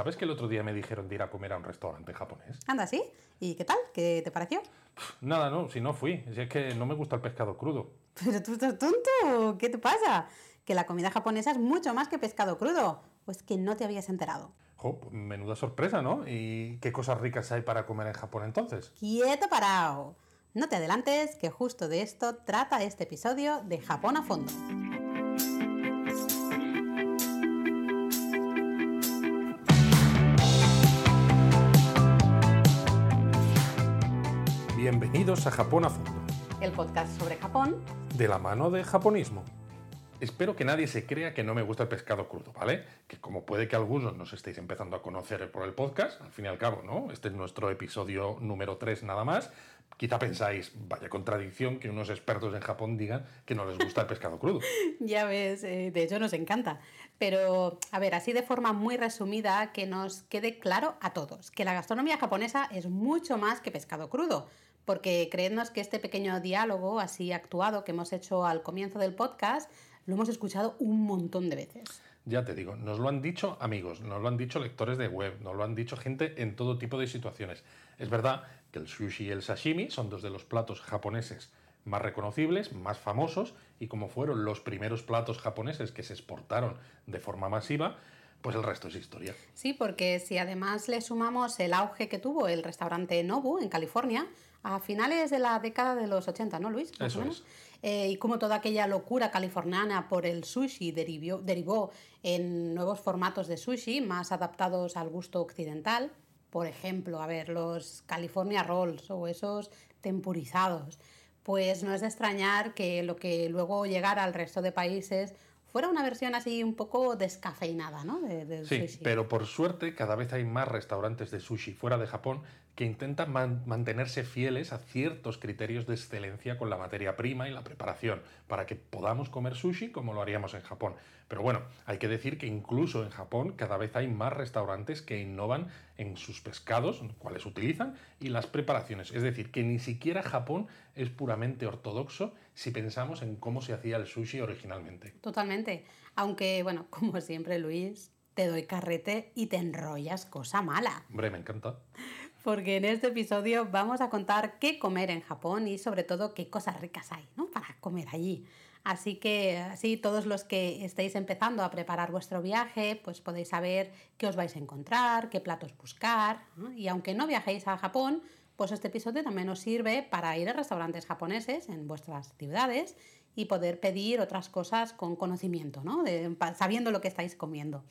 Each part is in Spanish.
¿Sabes que el otro día me dijeron de ir a comer a un restaurante japonés? Anda, ¿sí? ¿Y qué tal? ¿Qué te pareció? Nada, no, si no fui. Si es que no me gusta el pescado crudo. Pero tú estás tonto. ¿Qué te pasa? Que la comida japonesa es mucho más que pescado crudo. Pues que no te habías enterado. Jo, menuda sorpresa, ¿no? ¿Y qué cosas ricas hay para comer en Japón entonces? ¡Quieto parado! No te adelantes, que justo de esto trata este episodio de Japón a fondo. Bienvenidos a Japón a fondo, El podcast sobre Japón. de la mano de japonismo. Espero que nadie se crea que no me gusta el pescado crudo, ¿vale? Que como puede que algunos nos estéis empezando a conocer por el podcast, al fin y al cabo, ¿no? Este es nuestro episodio número 3 nada más. Quizá pensáis, vaya contradicción que unos expertos en Japón digan que no les gusta el pescado crudo. Ya ves, eh, de hecho nos encanta. Pero, a ver, así de forma muy resumida, que nos quede claro a todos, que la gastronomía japonesa es mucho más que pescado crudo. Porque creednos que este pequeño diálogo así actuado que hemos hecho al comienzo del podcast, lo hemos escuchado un montón de veces. Ya te digo, nos lo han dicho amigos, nos lo han dicho lectores de web, nos lo han dicho gente en todo tipo de situaciones. Es verdad que el sushi y el sashimi son dos de los platos japoneses más reconocibles, más famosos, y como fueron los primeros platos japoneses que se exportaron de forma masiva, pues el resto es historia. Sí, porque si además le sumamos el auge que tuvo el restaurante Nobu en California a finales de la década de los 80, ¿no, Luis? Más Eso o menos. es. Eh, y como toda aquella locura californiana por el sushi derivó, derivó en nuevos formatos de sushi más adaptados al gusto occidental. Por ejemplo, a ver, los California Rolls o esos tempurizados. Pues no es de extrañar que lo que luego llegara al resto de países fuera una versión así un poco descafeinada, ¿no? De- del Sí, sushi. pero por suerte cada vez hay más restaurantes de sushi fuera de Japón que intentan man- mantenerse fieles a ciertos criterios de excelencia con la materia prima y la preparación, para que podamos comer sushi como lo haríamos en Japón. Pero bueno, hay que decir que incluso en Japón cada vez hay más restaurantes que innovan en sus pescados, cuáles utilizan, y las preparaciones. Es decir, que ni siquiera Japón es puramente ortodoxo si pensamos en cómo se hacía el sushi originalmente. Totalmente. Aunque, bueno, como siempre, Luis, te doy carrete y te enrollas cosa mala. Hombre, me encanta. Porque en este episodio vamos a contar qué comer en Japón y sobre todo qué cosas ricas hay, ¿no? Para comer allí. Así que así todos los que estéis empezando a preparar vuestro viaje, pues podéis saber qué os vais a encontrar, qué platos buscar. ¿no? Y aunque no viajéis a Japón, pues este episodio también os sirve para ir a restaurantes japoneses en vuestras ciudades y poder pedir otras cosas con conocimiento, ¿no? De- sabiendo lo que estáis comiendo.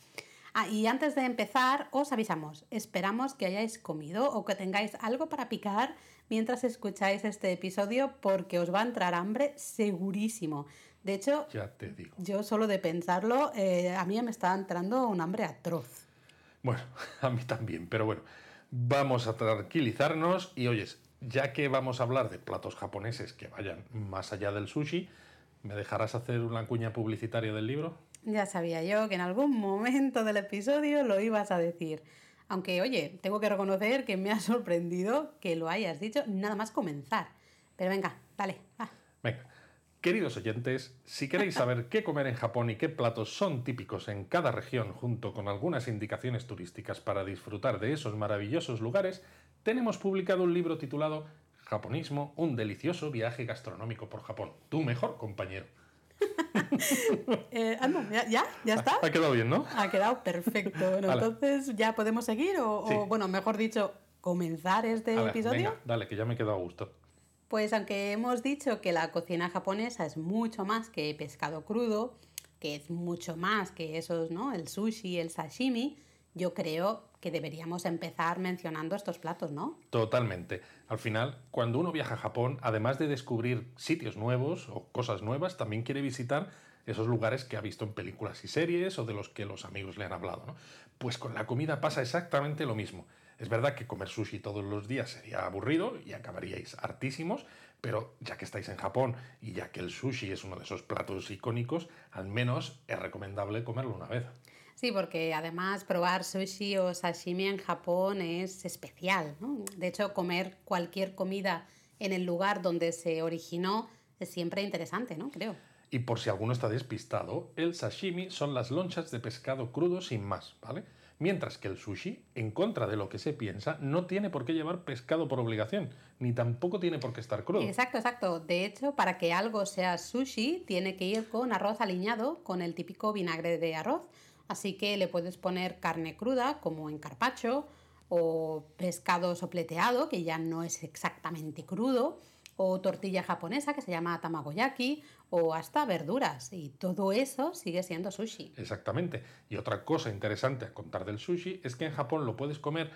Ah, y antes de empezar, os avisamos, esperamos que hayáis comido o que tengáis algo para picar mientras escucháis este episodio porque os va a entrar hambre segurísimo. De hecho, Ya te digo. yo solo de pensarlo, eh, a mí me está entrando un hambre atroz. Bueno, a mí también, pero bueno, vamos a tranquilizarnos y oyes, ya que vamos a hablar de platos japoneses que vayan más allá del sushi, ¿me dejarás hacer una cuña publicitaria del libro? Ya sabía yo que en algún momento del episodio lo ibas a decir. Aunque, oye, tengo que reconocer que me ha sorprendido que lo hayas dicho nada más comenzar. Pero venga, dale, va. Venga, queridos oyentes, si queréis saber qué comer en Japón y qué platos son típicos en cada región, junto con algunas indicaciones turísticas para disfrutar de esos maravillosos lugares, tenemos publicado un libro titulado Japonismo, un delicioso viaje gastronómico por Japón. Tu mejor compañero. Eh, ah, no, ¿ya, ¿ya? ¿Ya está? Ha quedado bien, ¿no? Ha quedado perfecto. Bueno, entonces, ¿ya podemos seguir? O, bueno, mejor dicho, comenzar este ver, episodio. venga, dale, que ya me he quedado a gusto. Pues aunque hemos dicho que la cocina japonesa es mucho más que pescado crudo, que es mucho más que esos, ¿no? El sushi, el sashimi, yo creo que deberíamos empezar mencionando estos platos, ¿no? Totalmente. Al final, cuando uno viaja a Japón, además de descubrir sitios nuevos o cosas nuevas, también quiere visitar esos lugares que ha visto en películas y series o de los que los amigos le han hablado. Pues con la comida pasa exactamente lo mismo. Es verdad que comer sushi todos los días sería aburrido y acabaríais hartísimos, pero ya que estáis en Japón y ya que el sushi es uno de esos platos icónicos, al menos es recomendable comerlo una vez. Sí, porque además probar sushi o sashimi en Japón es especial, ¿no? De hecho, comer cualquier comida en el lugar donde se originó es siempre interesante, ¿no? Creo. Y por si alguno está despistado, el sashimi son las lonchas de pescado crudo sin más, ¿vale? Mientras que el sushi, en contra de lo que se piensa, no tiene por qué llevar pescado por obligación, ni tampoco tiene por qué estar crudo. Exacto, exacto. De hecho, para que algo sea sushi, tiene que ir con arroz aliñado, con el típico vinagre de arroz. Así que le puedes poner carne cruda, como en carpacho, o pescado sopleteado, que ya no es exactamente crudo, o tortilla japonesa que se llama tamagoyaki, o hasta verduras. Y todo eso sigue siendo sushi. Exactamente. Y otra cosa interesante a contar del sushi es que en Japón lo puedes comer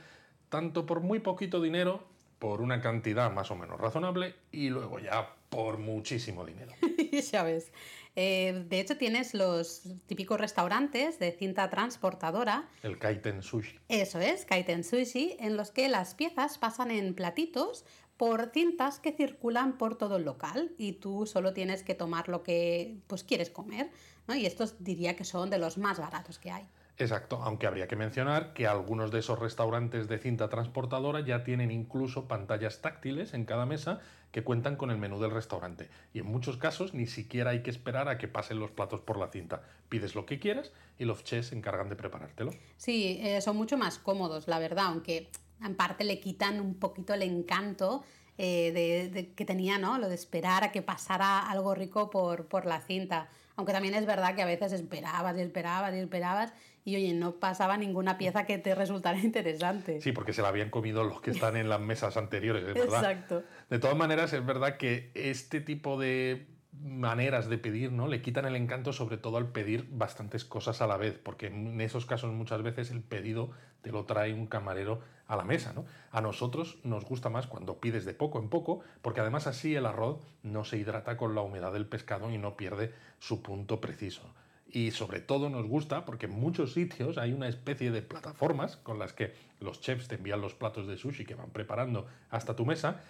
tanto por muy poquito dinero, por una cantidad más o menos razonable, y luego ya por muchísimo dinero. ya ves. Eh, de hecho, tienes los típicos restaurantes de cinta transportadora. El kaiten sushi. Eso es, kaiten sushi, en los que las piezas pasan en platitos por cintas que circulan por todo el local y tú solo tienes que tomar lo que pues quieres comer, ¿no? Y estos diría que son de los más baratos que hay. Exacto, aunque habría que mencionar que algunos de esos restaurantes de cinta transportadora ya tienen incluso pantallas táctiles en cada mesa que cuentan con el menú del restaurante. Y en muchos casos ni siquiera hay que esperar a que pasen los platos por la cinta. Pides lo que quieras y los chefs se encargan de preparártelo. Sí, eh, son mucho más cómodos, la verdad, aunque en parte le quitan un poquito el encanto eh, de, que tenía, ¿no? Lo de esperar a que pasara algo rico por, por la cinta. Aunque también es verdad que a veces esperabas y esperabas y esperabas y oye, no pasaba ninguna pieza que te resultara interesante. Sí, porque se la habían comido los que están en las mesas anteriores, es verdad. Exacto. De todas maneras, es verdad que este tipo de maneras de pedir, ¿no? Le quitan el encanto sobre todo al pedir bastantes cosas a la vez, porque en esos casos muchas veces el pedido te lo trae un camarero a la mesa, ¿no? A nosotros nos gusta más cuando pides de poco en poco, porque además así el arroz no se hidrata con la humedad del pescado y no pierde su punto preciso. Y sobre todo nos gusta porque en muchos sitios hay una especie de plataformas con las que los chefs te envían los platos de sushi que van preparando hasta tu mesa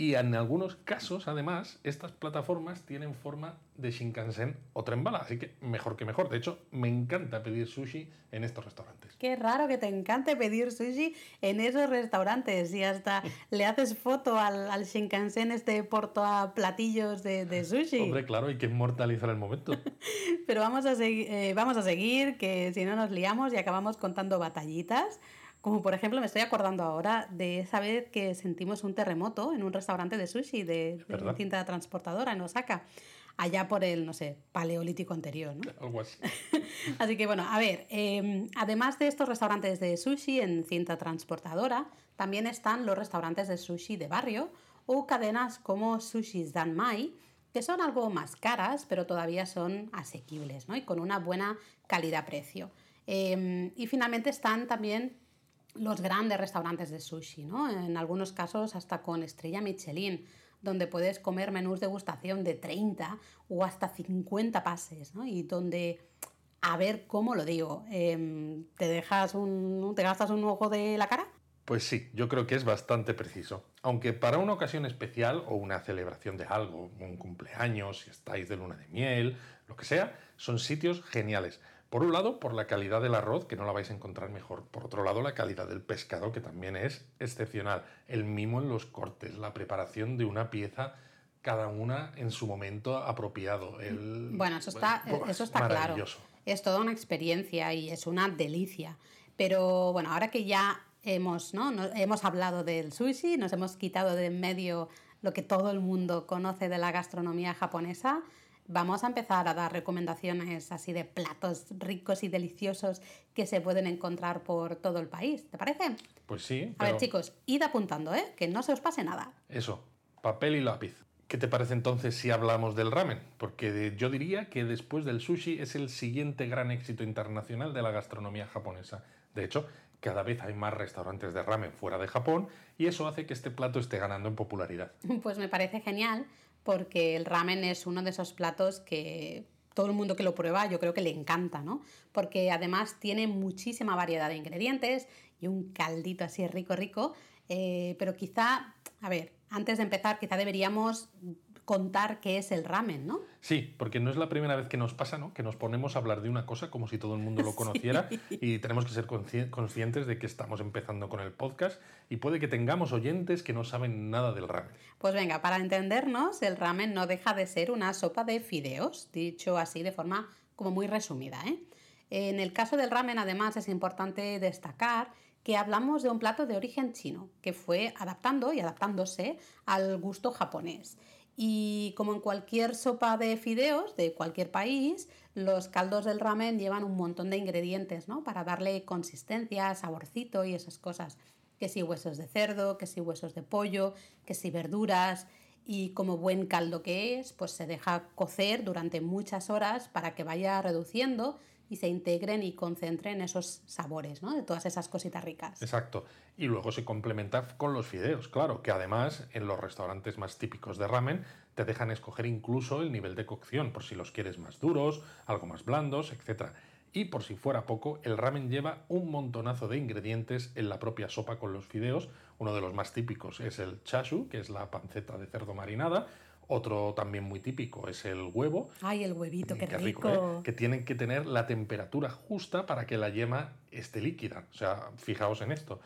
y en algunos casos, además, estas plataformas tienen forma de Shinkansen o tren bala, así que mejor que mejor. De hecho, me encanta pedir sushi en estos restaurantes. Qué raro que te encante pedir sushi en esos restaurantes y hasta le haces foto al, al Shinkansen este porto a platillos de, sushi. Hombre, claro, hay que inmortalizar el momento. Pero vamos a, eh, vamos a seguir, que si no nos liamos y acabamos contando batallitas. Como por ejemplo, me estoy acordando ahora de esa vez que sentimos un terremoto en un restaurante de sushi de, de cinta transportadora en Osaka, allá por el, no sé, paleolítico anterior. ¿no? Algo así. así que bueno, a ver, em, además de estos restaurantes de sushi en cinta transportadora, también están los restaurantes de sushi de barrio o cadenas como Sushi Danmai, que son algo más caras, pero todavía son asequibles ¿no? y con una buena calidad-precio. Em, y finalmente están también los grandes restaurantes de sushi, ¿no? En algunos casos hasta con estrella Michelin, donde puedes comer menús de gustación de 30 o hasta 50 pases, ¿no? Y donde, a ver cómo lo digo, em, ¿te, dejas un, ¿te gastas un ojo de la cara? Pues sí, yo creo que es bastante preciso. Aunque para una ocasión especial o una celebración de algo, un cumpleaños, si estáis de luna de miel, lo que sea, son sitios geniales. Por un lado, por la calidad del arroz, que no la vais a encontrar mejor. Por otro lado, la calidad del pescado, que también es excepcional. El mimo en los cortes, la preparación de una pieza, cada una en su momento apropiado. El... Bueno, eso está, eso está claro. Es toda una experiencia y es una delicia. Pero bueno, ahora que ya hemos, ¿no? hemos hablado del sushi, nos hemos quitado de en medio lo que todo el mundo conoce de la gastronomía japonesa, vamos a empezar a dar recomendaciones así de platos ricos y deliciosos que se pueden encontrar por todo el país. ¿Te parece? Pues sí. A ver, chicos, id apuntando, ¿eh? Que no se os pase nada. Eso, papel y lápiz. ¿Qué te parece entonces si hablamos del ramen? Porque yo diría que después del sushi es el siguiente gran éxito internacional de la gastronomía japonesa. De hecho, cada vez hay más restaurantes de ramen fuera de Japón y eso hace que este plato esté ganando en popularidad. Pues me parece genial porque el ramen es uno de esos platos que todo el mundo que lo prueba yo creo que le encanta, ¿no? Porque además tiene muchísima variedad de ingredientes y un caldito así rico, rico. Eh, pero quizá, a ver, antes de empezar, quizá deberíamos contar qué es el ramen, ¿no? Sí, porque no es la primera vez que nos pasa, ¿no? Que nos ponemos a hablar de una cosa como si todo el mundo lo conociera y tenemos que ser conscientes de que estamos empezando con el podcast y puede que tengamos oyentes que no saben nada del ramen. Pues venga, para entendernos, el ramen no deja de ser una sopa de fideos, dicho así de forma como muy resumida, ¿eh? En el caso del ramen, además, es importante destacar que hablamos de un plato de origen chino, que fue adaptando y adaptándose al gusto japonés. Y como en cualquier sopa de fideos de cualquier país, los caldos del ramen llevan un montón de ingredientes, ¿no? Para darle consistencia, saborcito y esas cosas. Que si huesos de cerdo, que si huesos de pollo, que si verduras. Y como buen caldo que es, pues se deja cocer durante muchas horas para que vaya reduciendo y se integren y concentren esos sabores, ¿no? De todas esas cositas ricas. Exacto. Y luego se complementa con los fideos, claro, que además en los restaurantes más típicos de ramen te dejan escoger incluso el nivel de cocción, por si los quieres más duros, algo más blandos, etc. Y por si fuera poco, el ramen lleva un montonazo de ingredientes en la propia sopa con los fideos. Uno de los más típicos es el chashu, que es la panceta de cerdo marinada, otro también muy típico es el huevo. Ay, el huevito, qué, rico. ¿eh? Que tienen que tener la temperatura justa para que la yema esté líquida. O sea, fijaos en esto.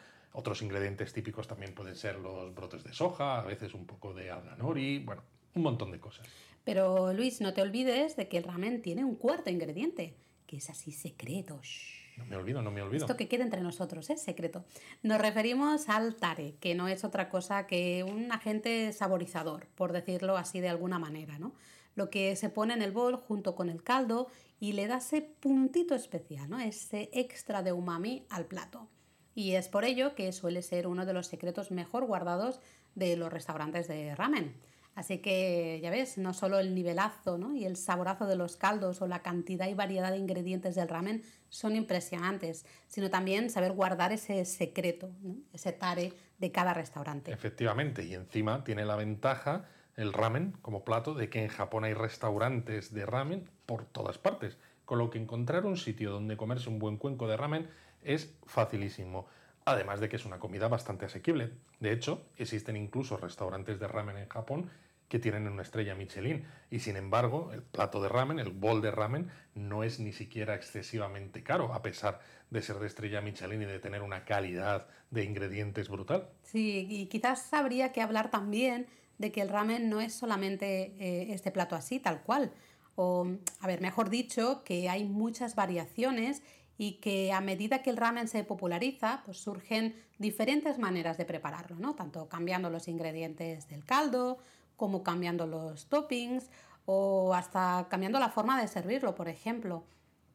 No me olvido, no me olvido. Esto que queda entre nosotros, es secreto. Nos referimos al tare, que no es otra cosa que un agente saborizador, por decirlo así de alguna manera, ¿no? Lo que se pone en el bol junto con el caldo y le da ese puntito especial, ¿no? Ese extra de umami al plato. Y es por ello que suele ser uno de los secretos mejor guardados de los restaurantes de ramen. Así que ya ves, no solo el nivelazo ¿no? y el saborazo de los caldos o la cantidad y variedad de ingredientes del ramen son impresionantes, sino también saber guardar ese secreto, ese tare de cada restaurante. Efectivamente, y encima tiene la ventaja el ramen como plato de que en Japón hay restaurantes de ramen por todas partes, con lo que encontrar un sitio donde comerse un buen cuenco de ramen es facilísimo. Además de que es una comida bastante asequible. De hecho, existen incluso restaurantes de ramen en Japón que tienen una estrella Michelin. Y sin embargo, el plato de ramen, el bol de ramen, no es ni siquiera excesivamente caro, a pesar de ser de estrella Michelin y de tener una calidad de ingredientes brutal. Sí, y quizás habría que hablar también de que el ramen no es solamente eh, este plato así, tal cual. O, a ver, mejor dicho, que hay muchas variaciones y que a medida que el ramen se populariza, pues surgen diferentes maneras de prepararlo, ¿no? Tanto cambiando los ingredientes del caldo, como cambiando los toppings o hasta cambiando la forma de servirlo, por ejemplo.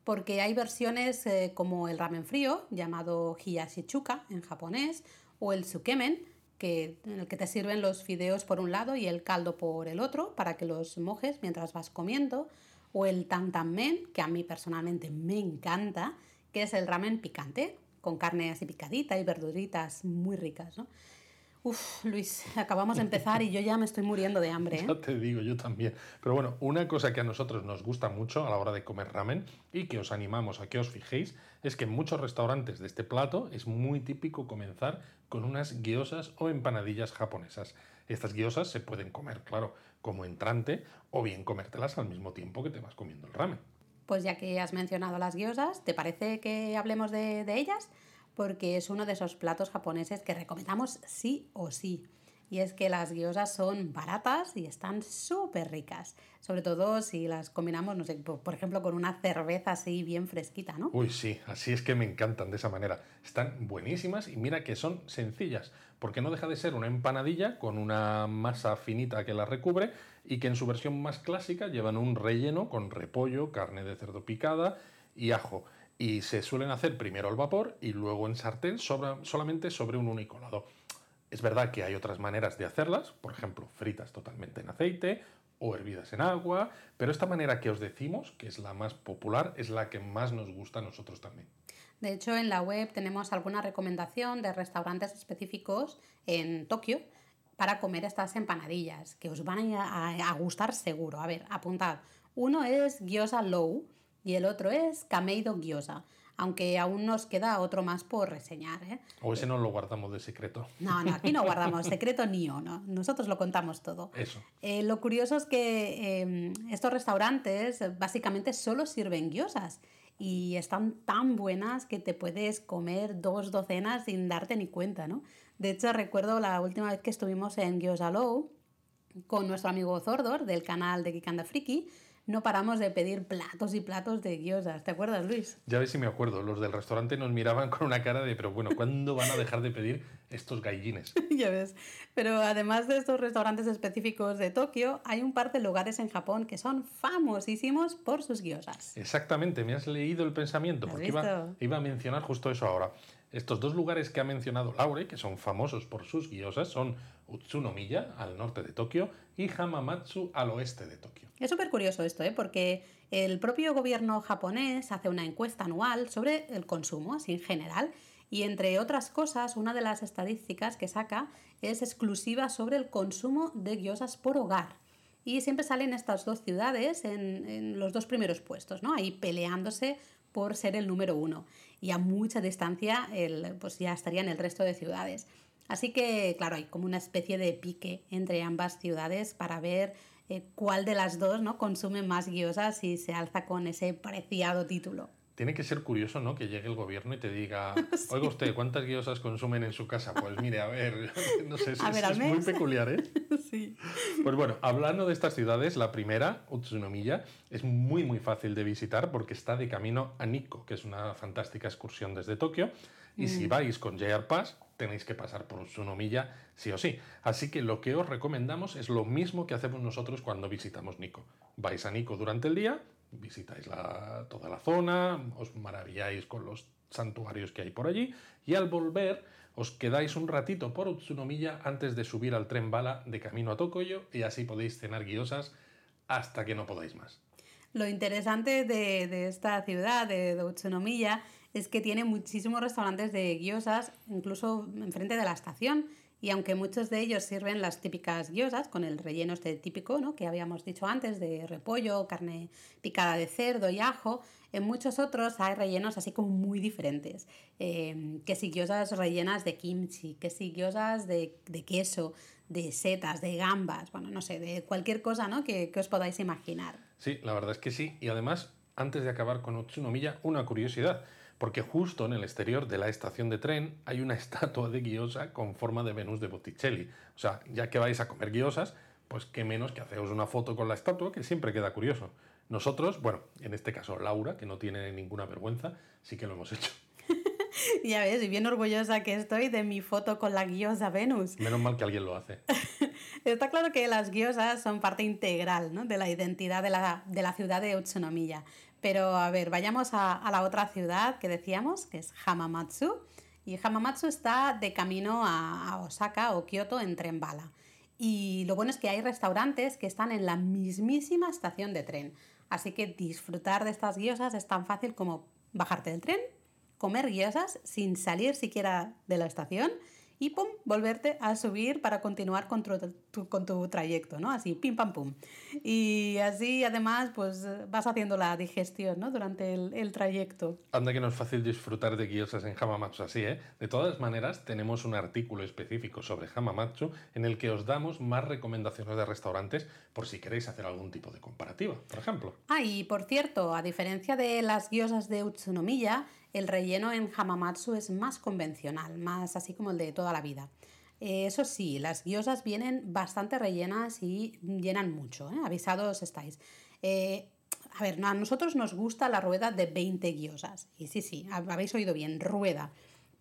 Porque hay versiones eh, como el ramen frío, llamado hiyashichuka en japonés, o el sukemen, que, en el que te sirven los fideos por un lado y el caldo por el otro para que los mojes mientras vas comiendo, o el tantanmen, que a mí personalmente me encanta, que es el ramen picante, con carne así picadita y verduritas muy ricas. ¿no? Uf, Luis, acabamos de empezar y yo ya me estoy muriendo de hambre. ¿eh? Ya te digo, yo también. Pero bueno, una cosa que a nosotros nos gusta mucho a la hora de comer ramen y que os animamos a que os fijéis es que en muchos restaurantes de este plato es muy típico comenzar con unas guiosas o empanadillas japonesas. Estas guiosas se pueden comer, claro, como entrante o bien comértelas al mismo tiempo que te vas comiendo el ramen. Pues ya que has mencionado las guiosas, ¿te parece que hablemos de, de ellas? Porque es uno de esos platos japoneses que recomendamos sí o sí. Y es que las gyozas son baratas y están súper ricas. Sobre todo si las combinamos, no sé, por ejemplo, con una cerveza así bien fresquita, ¿no? Uy, sí, así es que me encantan de esa manera. Están buenísimas y mira que son sencillas, porque no deja de ser una empanadilla con una masa finita que la recubre y que en su versión más clásica llevan un relleno con repollo, carne de cerdo picada y ajo y se suelen hacer primero al vapor y luego en sartén solamente sobre un único lado. Es verdad que hay otras maneras de hacerlas, por ejemplo, fritas totalmente en aceite o hervidas en agua, pero esta manera que os decimos, que es la más popular, es la que más nos gusta a nosotros también. De hecho, en la web tenemos alguna recomendación de restaurantes específicos en Tokio para comer estas empanadillas, que os van a, a gustar seguro. A ver, apuntad. Uno es Gyoza Low, y el otro es Kameido Gyoza, aunque aún nos queda otro más por reseñar. ¿eh? O ese no lo guardamos de secreto. No, no, aquí no guardamos secreto ni uno, nosotros lo contamos todo. Eso. Eh, lo curioso es que em, estos restaurantes básicamente solo sirven gyozas y están tan buenas que te puedes comer dos docenas sin darte ni cuenta, ¿no? De hecho, recuerdo la última vez que estuvimos en Gyoza Low con nuestro amigo Zordor del canal de Kikanda Friki, no paramos de pedir platos y platos de gyozas. ¿Te acuerdas, Luis? Ya ves si me acuerdo. Los del restaurante nos miraban con una cara de, pero bueno, ¿cuándo van a dejar de pedir estos gallines? ya ves. Pero además de estos restaurantes específicos de Tokio, hay un par de lugares en Japón que son famosísimos por sus gyozas. Exactamente, me has leído el pensamiento, porque iba, iba a mencionar justo eso ahora. Estos dos lugares que ha mencionado Laure, que son famosos por sus gyozas, son Utsunomiya, al norte de Tokio, y Hamamatsu, al oeste de Tokio. Es súper curioso esto, ¿eh? porque el propio gobierno japonés hace una encuesta anual sobre el consumo, así en general, y entre otras cosas, una de las estadísticas que saca es exclusiva sobre el consumo de gyozas por hogar. Y siempre salen estas dos ciudades en, en los dos primeros puestos, ¿no? Ahí peleándose por ser el número uno. Y a mucha distancia el, pues ya estarían el resto de ciudades. Así que, claro, hay como una especie de pique entre ambas ciudades para ver eh, cuál de las dos ¿no? consume más guiosas y se alza con ese preciado título. Tiene que ser curioso, ¿no? Que llegue el gobierno y te diga, oiga usted, ¿cuántas guiosas consumen en su casa? Pues mire, a ver, no sé, es, es muy peculiar, ¿eh? sí. Pues bueno, hablando de estas ciudades, la primera, Utsunomiya, es muy muy fácil de visitar porque está de camino a Nikko, que es una fantástica excursión desde Tokio. Y si mm. vais con JR Pass, tenéis que pasar por Utsunomiya sí o sí. Así que lo que os recomendamos es lo mismo que hacemos nosotros cuando visitamos Nikko. Vais a Nikko durante el día, visitáis toda la zona, os maravilláis con los santuarios que hay por allí y al volver os quedáis un ratito por Utsunomiya antes de subir al tren bala de camino a Tokoyo y así podéis cenar guiosas hasta que no podáis más. Lo interesante de, esta ciudad, de, Utsunomiya, es que tiene muchísimos restaurantes de guiosas, incluso enfrente de la estación. Y aunque muchos de ellos sirven las típicas guiosas con el relleno este típico, ¿no? que habíamos dicho antes, de repollo, carne picada de cerdo y ajo, en muchos otros hay rellenos así como muy diferentes. Eh, que si guiosas rellenas de kimchi, que si guiosas de, queso, de setas, de gambas, bueno, no sé, de cualquier cosa ¿no? que, que os podáis imaginar. Sí, la verdad es que sí. Y además, antes de acabar con Utsunomiya, una curiosidad porque justo en el exterior de la estación de tren hay una estatua de guiosa con forma de Venus de Botticelli. O sea, ya que vais a comer guiosas, pues qué menos que haceros una foto con la estatua, que siempre queda curioso. Nosotros, bueno, en este caso Laura, que no tiene ninguna vergüenza, sí que lo hemos hecho. ya ves, y bien orgullosa que estoy de mi foto con la guiosa Venus. Menos mal que alguien lo hace. Está claro que las guiosas son parte integral ¿no? de la identidad de la, de la ciudad de Utsunomiya. Pero a ver, vayamos a, la otra ciudad que decíamos, que es Hamamatsu. Y Hamamatsu está de camino a, Osaka o Kioto en tren bala. Y lo bueno es que hay restaurantes que están en la mismísima estación de tren. Así que disfrutar de estas guiosas es tan fácil como bajarte del tren, comer guiosas sin salir siquiera de la estación y pum, volverte a subir para continuar con tu, con tu trayecto, ¿no? Así, pim, pam, pum. Y así, además, pues vas haciendo la digestión, ¿no? Durante el, el trayecto. Anda que no es fácil disfrutar de guiosas en Hamamatsu así, ¿eh? De todas maneras, tenemos un artículo específico sobre Hamamatsu en el que os damos más recomendaciones de restaurantes por si queréis hacer algún tipo de comparativa, por ejemplo. Ah, y por cierto, a diferencia de las guiosas de Utsunomiya, el relleno en Hamamatsu es más convencional, más así como el de toda la vida. Eh, eso sí, las guiosas vienen bastante rellenas y llenan mucho, ¿eh? avisados estáis. Eh, a ver, a nosotros nos gusta la rueda de 20 guiosas. Y sí, sí, habéis oído bien, rueda.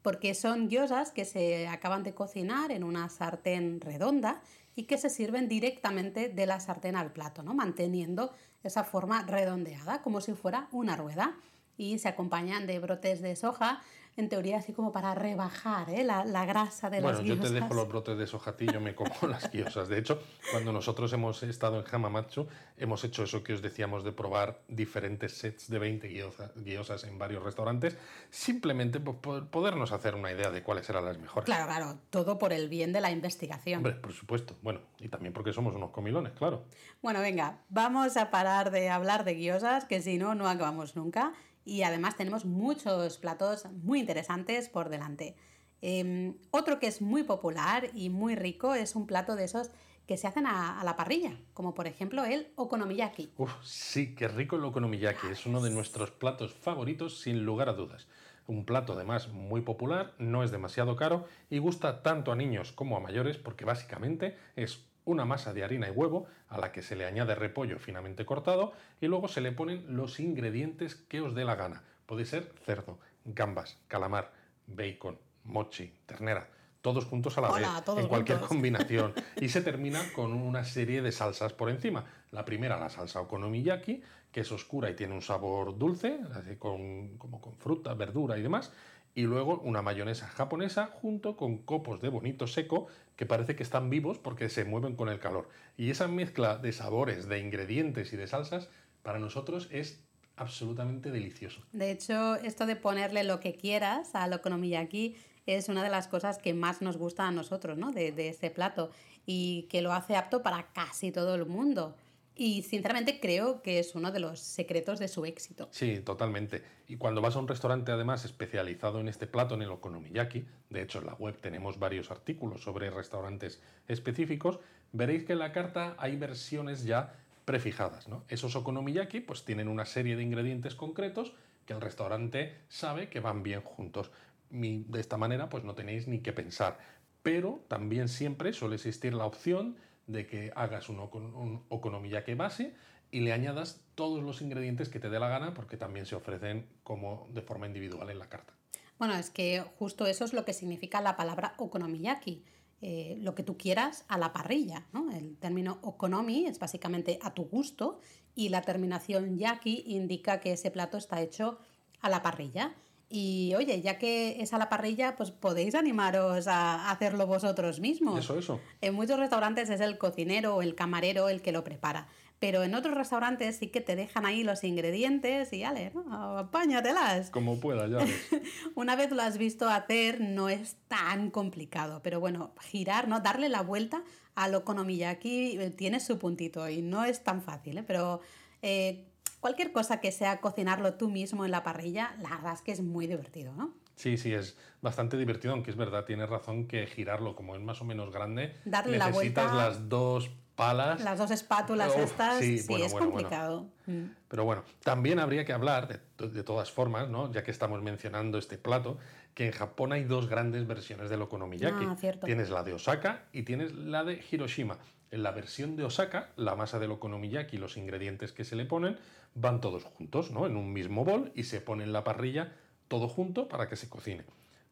Porque son guiosas que se acaban de cocinar en una sartén redonda y que se sirven directamente de la sartén al plato, ¿no? manteniendo esa forma redondeada, como si fuera una rueda y se acompañan de brotes de soja, en teoría así como para rebajar ¿eh? la, la, grasa de las guiosas. Bueno, yo te dejo los brotes de soja a ti, yo me como las guiosas. De hecho, cuando nosotros hemos estado en Hamamatsu, hemos hecho eso que os decíamos de probar diferentes sets de 20 guiosas, en varios restaurantes, simplemente por podernos hacer una idea de cuáles eran las mejores. Claro, claro, todo por el bien de la investigación. Hombre, por supuesto. Bueno, y también porque somos unos comilones, claro. Bueno, venga, vamos a parar de hablar de guiosas, que si no, no acabamos nunca y además tenemos muchos platos muy interesantes por delante. Em, otro que es muy popular y muy rico es un plato de esos que se hacen a, la parrilla, como por ejemplo el okonomiyaki. Uf, sí, qué rico el okonomiyaki, es uno de nuestros platos favoritos sin lugar a dudas. Un plato además muy popular, no es demasiado caro y gusta tanto a niños como a mayores porque básicamente es una masa de harina y huevo a la que se le añade repollo finamente cortado y luego se le ponen los ingredientes que os dé la gana. Puede ser cerdo, gambas, calamar, bacon, mochi, ternera, todos juntos a la vez, en cualquier combinación. Y se termina con una serie de salsas por encima. La primera, la salsa okonomiyaki, que es oscura y tiene un sabor dulce, con, como con fruta, verdura y demás. Y luego una mayonesa japonesa junto con copos de bonito seco que parece que están vivos porque se mueven con el calor. Y esa mezcla de sabores, de ingredientes y de salsas, para nosotros es absolutamente delicioso. De hecho, esto de ponerle lo que quieras al okonomiyaki es una de las cosas que más nos gusta a nosotros, ¿no? De, de este plato y que lo hace apto para casi todo el mundo. Y sinceramente creo que es uno de los secretos de su éxito. Sí, totalmente. Y cuando vas a un restaurante además especializado en este plato, en el okonomiyaki, de hecho en la web tenemos varios artículos sobre restaurantes específicos, veréis que en la carta hay versiones ya prefijadas. ¿no? Esos okonomiyaki pues tienen una serie de ingredientes concretos que el restaurante sabe que van bien juntos. de esta manera pues no tenéis ni que pensar. Pero también siempre suele existir la opción de que hagas un, un okonomiyaki base y le añadas todos los ingredientes que te dé la gana porque también se ofrecen como de forma individual en la carta. Bueno, es que justo eso es lo que significa la palabra okonomiyaki. Eh, lo que tú quieras a la parrilla. ¿no? El término okonomi es básicamente a tu gusto y la terminación yaki indica que ese plato está hecho a la parrilla. Y oye, ya que es a la parrilla, pues podéis animaros a hacerlo vosotros mismos. Eso, eso. En muchos restaurantes es el cocinero o el camarero el que lo prepara. Pero en otros restaurantes sí que te dejan ahí los ingredientes y ale, ¿no? apáñatelas. Como pueda, ya Una vez lo has visto hacer, no es tan complicado. Pero bueno, girar, ¿no? Darle la vuelta al okonomiyaki eh, tiene su puntito y no es tan fácil, ¿eh? Pero eh, cualquier cosa que sea cocinarlo tú mismo en la parrilla, la verdad es que es muy divertido, ¿no? Sí, sí, es bastante divertido, aunque es verdad, tienes razón que girarlo como es más o menos grande, Darle necesitas las dos palas. Las dos espátulas estas, sí, es complicado. Mm. Pero bueno, también habría que hablar, de, de, todas formas, ¿no? ya que estamos mencionando este plato, que en Japón hay dos grandes versiones del okonomiyaki. Ah, tienes la de Osaka y tienes la de Hiroshima. En la versión de Osaka, la masa del okonomiyaki y los ingredientes que se le ponen van todos juntos, ¿no? En un mismo bol y se pone en la parrilla todo junto para que se cocine.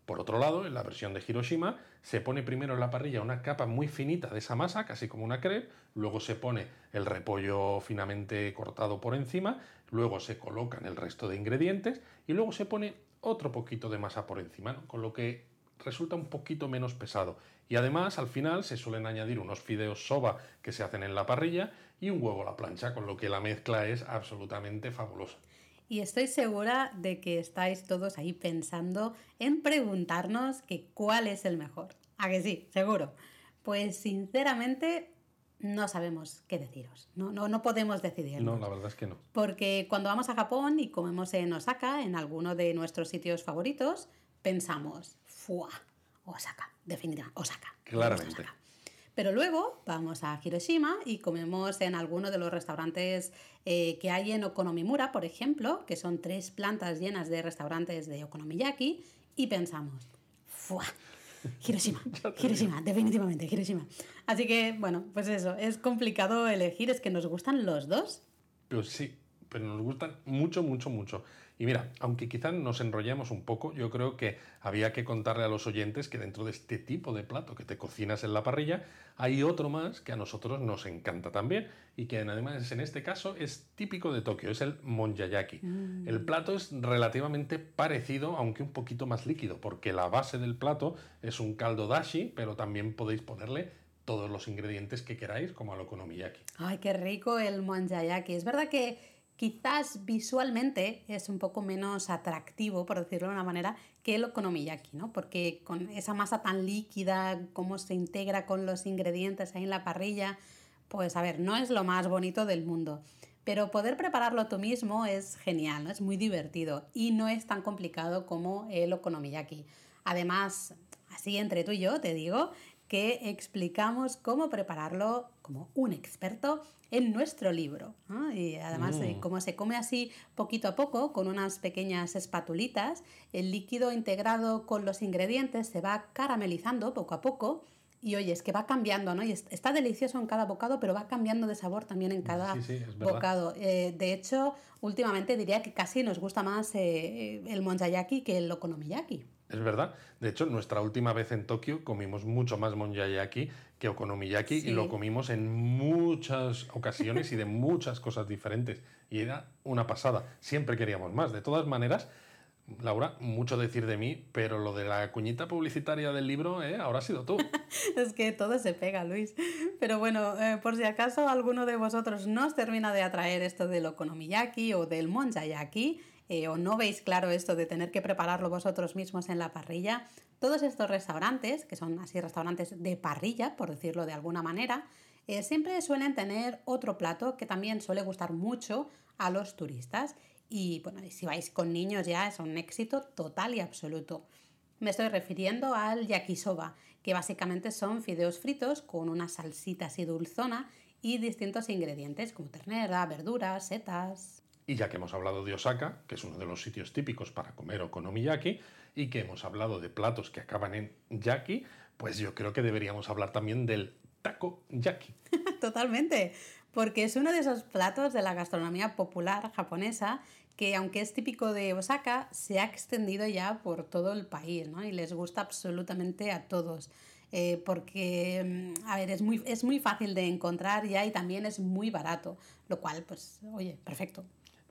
Por otro lado, en la versión de Hiroshima, se pone primero en la parrilla una capa muy finita de esa masa, casi como una crepe, luego se pone el repollo finamente cortado por encima, luego se colocan el resto de ingredientes y luego se pone otro poquito de masa por encima, con lo que resulta un poquito menos pesado. Y además, al final, se suelen añadir unos fideos soba que se hacen en la parrilla y un huevo a la plancha, con lo que la mezcla es absolutamente fabulosa. Y estoy segura de que estáis todos ahí pensando en preguntarnos que cuál es el mejor. ¿A que sí? Seguro. Pues sinceramente no sabemos qué deciros. No, no, no podemos decidir. No, la verdad es que no. Porque cuando vamos a Japón y comemos en Osaka, en alguno de nuestros sitios favoritos, pensamos, ¡fua! Osaka, definitivamente, Osaka. Claramente. Pero luego vamos a Hiroshima y comemos en alguno de los restaurantes eh, que hay en Okonomimura, por ejemplo, que son tres plantas llenas de restaurantes de okonomiyaki, y pensamos, ¡fua! Hiroshima, Hiroshima, definitivamente, Hiroshima. Así que, bueno, pues eso, es complicado elegir, es que nos gustan los dos. Pues sí, pero nos gustan mucho, mucho, mucho. Y mira, aunque quizás nos enrollemos un poco, yo creo que había que contarle a los oyentes que dentro de este tipo de plato que te cocinas en la parrilla, hay otro más que a nosotros nos encanta también y que además en este caso es típico de Tokio, es el monjayaki. Mm. El plato es relativamente parecido, aunque un poquito más líquido, porque la base del plato es un caldo dashi, pero también podéis ponerle todos los ingredientes que queráis, como al okonomiyaki. Ay, qué rico el monjayaki. Es verdad que quizás visualmente es un poco menos atractivo, por decirlo de una manera, que el okonomiyaki, ¿no? Porque con esa masa tan líquida, cómo se integra con los ingredientes ahí en la parrilla, pues a ver, no es lo más bonito del mundo. Pero poder prepararlo tú mismo es genial, ¿no? es muy divertido y no es tan complicado como el okonomiyaki. Además, así entre tú y yo te digo que explicamos cómo prepararlo como un experto en nuestro libro. Y además, eh, mm. como se come así poquito a poco, con unas pequeñas espatulitas, el líquido integrado con los ingredientes se va caramelizando poco a poco Y oye, es que va cambiando, ¿no? Y está delicioso en cada bocado, pero va cambiando de sabor también en cada bocado. Eh, de hecho, últimamente diría que casi nos gusta más eh, el monjayaki que el okonomiyaki. Es verdad. De hecho, nuestra última vez en Tokio comimos mucho más monjayaki que okonomiyaki y lo comimos en muchas ocasiones y de muchas cosas diferentes. Y era una pasada. Siempre queríamos más. De todas maneras, Laura, mucho decir de mí, pero lo de la cuñita publicitaria del libro, ¿eh? ahora ha sido tú. es que todo se pega, Luis. Pero bueno, eh, por si acaso alguno de vosotros no os termina de atraer esto del okonomiyaki o del monjayaki, eh, o no veis claro esto de tener que prepararlo vosotros mismos en la parrilla, todos estos restaurantes, que son así restaurantes de parrilla, por decirlo de alguna manera, eh, siempre suelen tener otro plato que también suele gustar mucho a los turistas y bueno, si vais con niños ya es un éxito total y absoluto. Me estoy refiriendo al yakisoba, que básicamente son fideos fritos con una salsita así dulzona y distintos ingredientes como ternera, verduras, setas. Y ya que hemos hablado de Osaka, que es uno de los sitios típicos para comer okonomiyaki, y que hemos hablado de platos que acaban en yaki, pues yo creo que deberíamos hablar también del taco yaki. Totalmente porque es uno de esos platos de la gastronomía popular japonesa que aunque es típico de Osaka, se ha extendido ya por todo el país, ¿no? Y les gusta absolutamente a todos. Eh, porque, mm, a ver, es muy, es muy fácil de encontrar ya y también es muy barato, lo cual, pues, oye, perfecto.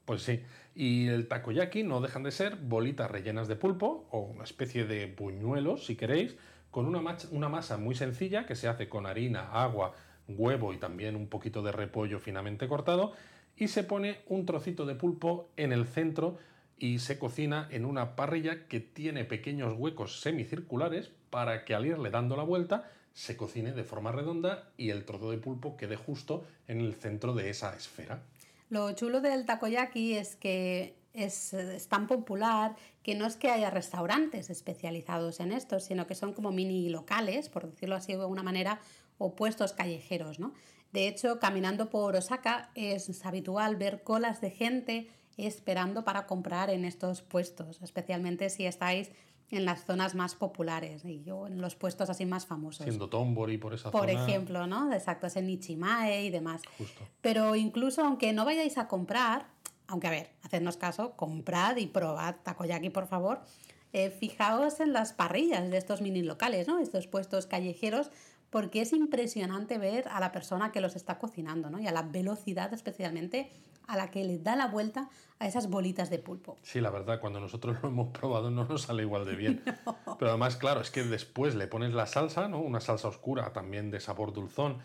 Pues sí, y el takoyaki no dejan de ser bolitas rellenas de pulpo o una especie de buñuelos, si queréis, con una, una masa muy sencilla que se hace con harina, agua, huevo y también un poquito de repollo finamente cortado y se pone un trocito de pulpo en el centro y se cocina en una parrilla que tiene pequeños huecos semicirculares para que al irle dando la vuelta se cocine de forma redonda y el trozo de pulpo quede justo en el centro de esa esfera. Lo chulo del takoyaki es que es, tan popular que no es que haya restaurantes especializados en esto, sino que son como mini locales, por decirlo así de alguna manera, o puestos callejeros, ¿no? De hecho, caminando por Osaka es habitual ver colas de gente esperando para comprar en estos puestos, especialmente si estáis en las zonas más populares y en los puestos así más famosos. Siendo Tombori por esa por zona. Por ejemplo, ¿no? Exacto, es en Ichimae y demás. Justo. Pero incluso aunque no vayáis a comprar, aunque a ver, hacednos caso, comprad y probad takoyaki, por favor. Eh, fijaos en las parrillas de estos mini locales, ¿no? Estos puestos callejeros, porque es impresionante ver a la persona que los está cocinando, ¿no? Y a la velocidad especialmente a la que le da la vuelta a esas bolitas de pulpo. Sí, la verdad, cuando nosotros lo hemos probado no nos sale igual de bien. Pero además, claro, es que después le pones la salsa, ¿no? Una salsa oscura también de sabor dulzón,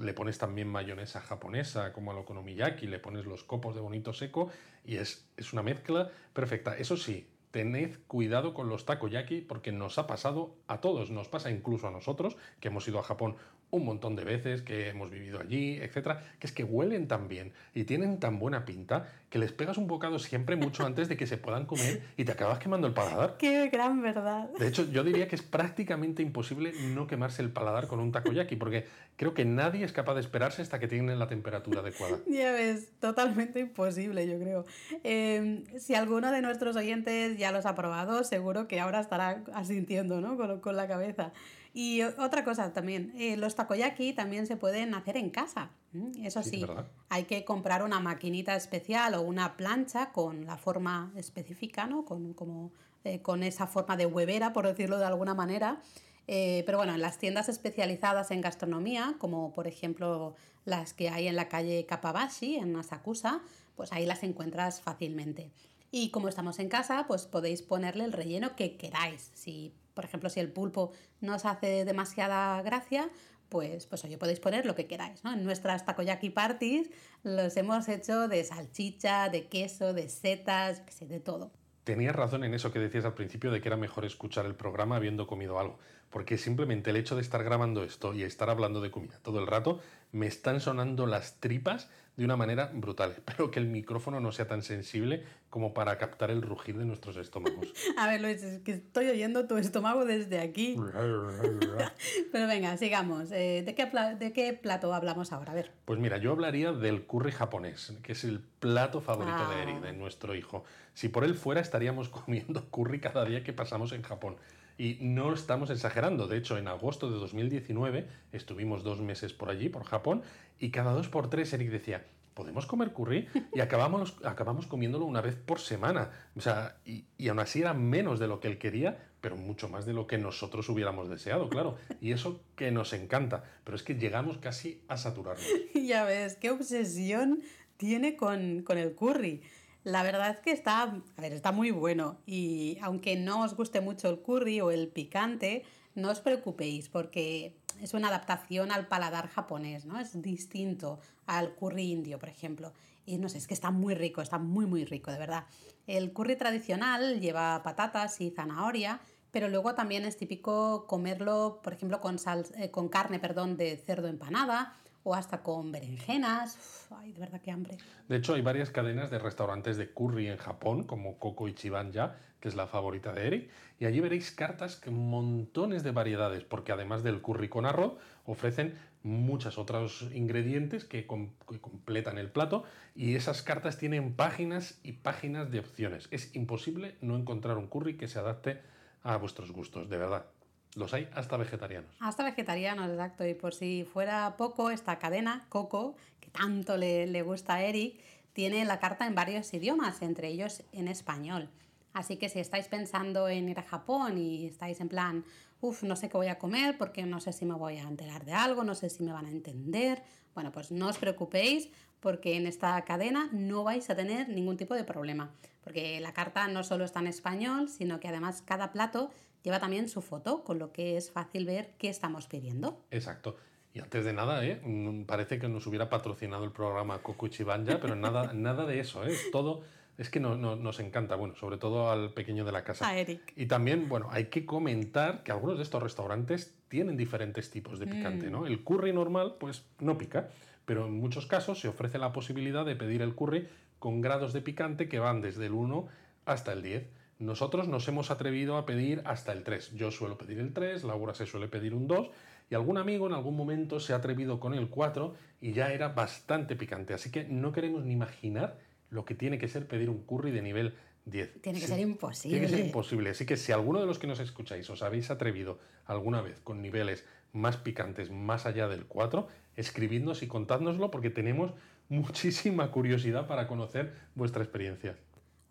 le pones también mayonesa japonesa como al okonomiyaki, le pones los copos de bonito seco y es, es una mezcla perfecta. Eso sí, tened cuidado con los takoyaki porque nos ha pasado a todos, nos pasa incluso a nosotros que hemos ido a Japón un montón de veces, que hemos vivido allí, etcétera, que es que huelen tan bien y tienen tan buena pinta que les pegas un bocado siempre mucho antes de que se puedan comer y te acabas quemando el paladar. Qué gran verdad. De hecho, yo diría que es prácticamente imposible no quemarse el paladar con un takoyaki porque creo que nadie es capaz de esperarse hasta que tienen la temperatura adecuada. Ya ves, totalmente imposible, yo creo. Em, si alguno de nuestros oyentes ya los ha probado, seguro que ahora estará asintiendo ¿no? con, con la cabeza. Y otra cosa también, eh, los takoyaki también se pueden hacer en casa. Eso sí, hay que comprar una maquinita especial o una plancha con la forma específica, ¿no? Con, como, eh, con esa forma de huevera, por decirlo de alguna manera. Eh, pero bueno, en las tiendas especializadas en gastronomía, como por ejemplo las que hay en la calle Kapabashi, en Asakusa, pues ahí las encuentras fácilmente. Y como estamos en casa, pues podéis ponerle el relleno que queráis. Si por ejemplo, si el pulpo no os hace demasiada gracia, pues, pues oye, podéis poner lo que queráis. ¿no? En nuestras takoyaki parties los hemos hecho de salchicha, de queso, de setas, sé, de todo. Tenías razón en eso que decías al principio de que era mejor escuchar el programa habiendo comido algo, porque simplemente el hecho de estar grabando esto y estar hablando de comida todo el rato me están sonando las tripas de una manera brutal. Espero que el micrófono no sea tan sensible como para captar el rugir de nuestros estómagos. A ver, Luis, es que estoy oyendo tu estómago desde aquí. Pero venga, sigamos. Eh, ¿de, qué ¿De qué plato hablamos ahora? A ver. Pues mira, yo hablaría del curry japonés, que es el plato favorito de Eri, de nuestro hijo. Si por él fuera, estaríamos comiendo curry cada día que pasamos en Japón. Y no estamos exagerando. De hecho, en agosto de 2019 estuvimos dos meses por allí, por Japón, y cada dos por tres Eric decía, ¿podemos comer curry? Y acabamos, acabamos comiéndolo una vez por semana. O sea, y, aún así era menos de lo que él quería, pero mucho más de lo que nosotros hubiéramos deseado, claro. Y eso que nos encanta. Pero es que llegamos casi a saturarnos. ya ves, qué obsesión tiene con, con el curry. La verdad es que está, a ver, está muy bueno y aunque no os guste mucho el curry o el picante, no os preocupéis porque es una adaptación al paladar japonés, ¿no? Es distinto al curry indio, por ejemplo. Y no sé, es que está muy rico, está muy, muy rico, de verdad. El curry tradicional lleva patatas y zanahoria, pero luego también es típico comerlo, por ejemplo, con, sal, eh, con carne perdón, de cerdo empanada o hasta con berenjenas. ay, de verdad qué hambre. De hecho, hay varias cadenas de restaurantes de curry en Japón, como Coco Ichiban ya, que es la favorita de Eric, y allí veréis cartas con montones de variedades, porque además del curry con arroz, ofrecen muchos otros ingredientes que, que completan el plato, y esas cartas tienen páginas y páginas de opciones. Es imposible no encontrar un curry que se adapte a vuestros gustos, de verdad. Los hay hasta vegetarianos. Hasta vegetarianos, exacto. Y por si fuera poco, esta cadena, Coco, que tanto le, le gusta a Eric, tiene la carta en varios idiomas, entre ellos en español. Así que si estáis pensando en ir a Japón y estáis en plan, uff, no sé qué voy a comer porque no sé si me voy a enterar de algo, no sé si me van a entender, bueno, pues no os preocupéis porque en esta cadena no vais a tener ningún tipo de problema. Porque la carta no solo está en español, sino que además cada plato lleva también su foto, con lo que es fácil ver qué estamos pidiendo. Exacto. Y antes de nada, ¿eh? Mm, parece que nos hubiera patrocinado el programa Kokuchibanja, pero nada, nada de eso. ¿eh? Todo es que no, nos encanta, bueno, sobre todo al pequeño de la casa. A Eric. Y también, bueno, hay que comentar que algunos de estos restaurantes tienen diferentes tipos de picante, ¿no? Mm. El curry normal, pues no pica, pero en muchos casos se ofrece la posibilidad de pedir el curry con grados de picante que van desde el 1 hasta el 10. Nosotros nos hemos atrevido a pedir hasta el 3. Yo suelo pedir el 3, Laura se suele pedir un 2 y algún amigo en algún momento se ha atrevido con el 4 y ya era bastante picante. Así que no queremos ni imaginar lo que tiene que ser pedir un curry de nivel 10. Tiene que ser imposible. Tiene que ser imposible. Así que si alguno de los que nos escucháis os habéis atrevido alguna vez con niveles más picantes más allá del 4, escribidnos y contádnoslo porque tenemos muchísima curiosidad para conocer vuestra experiencia.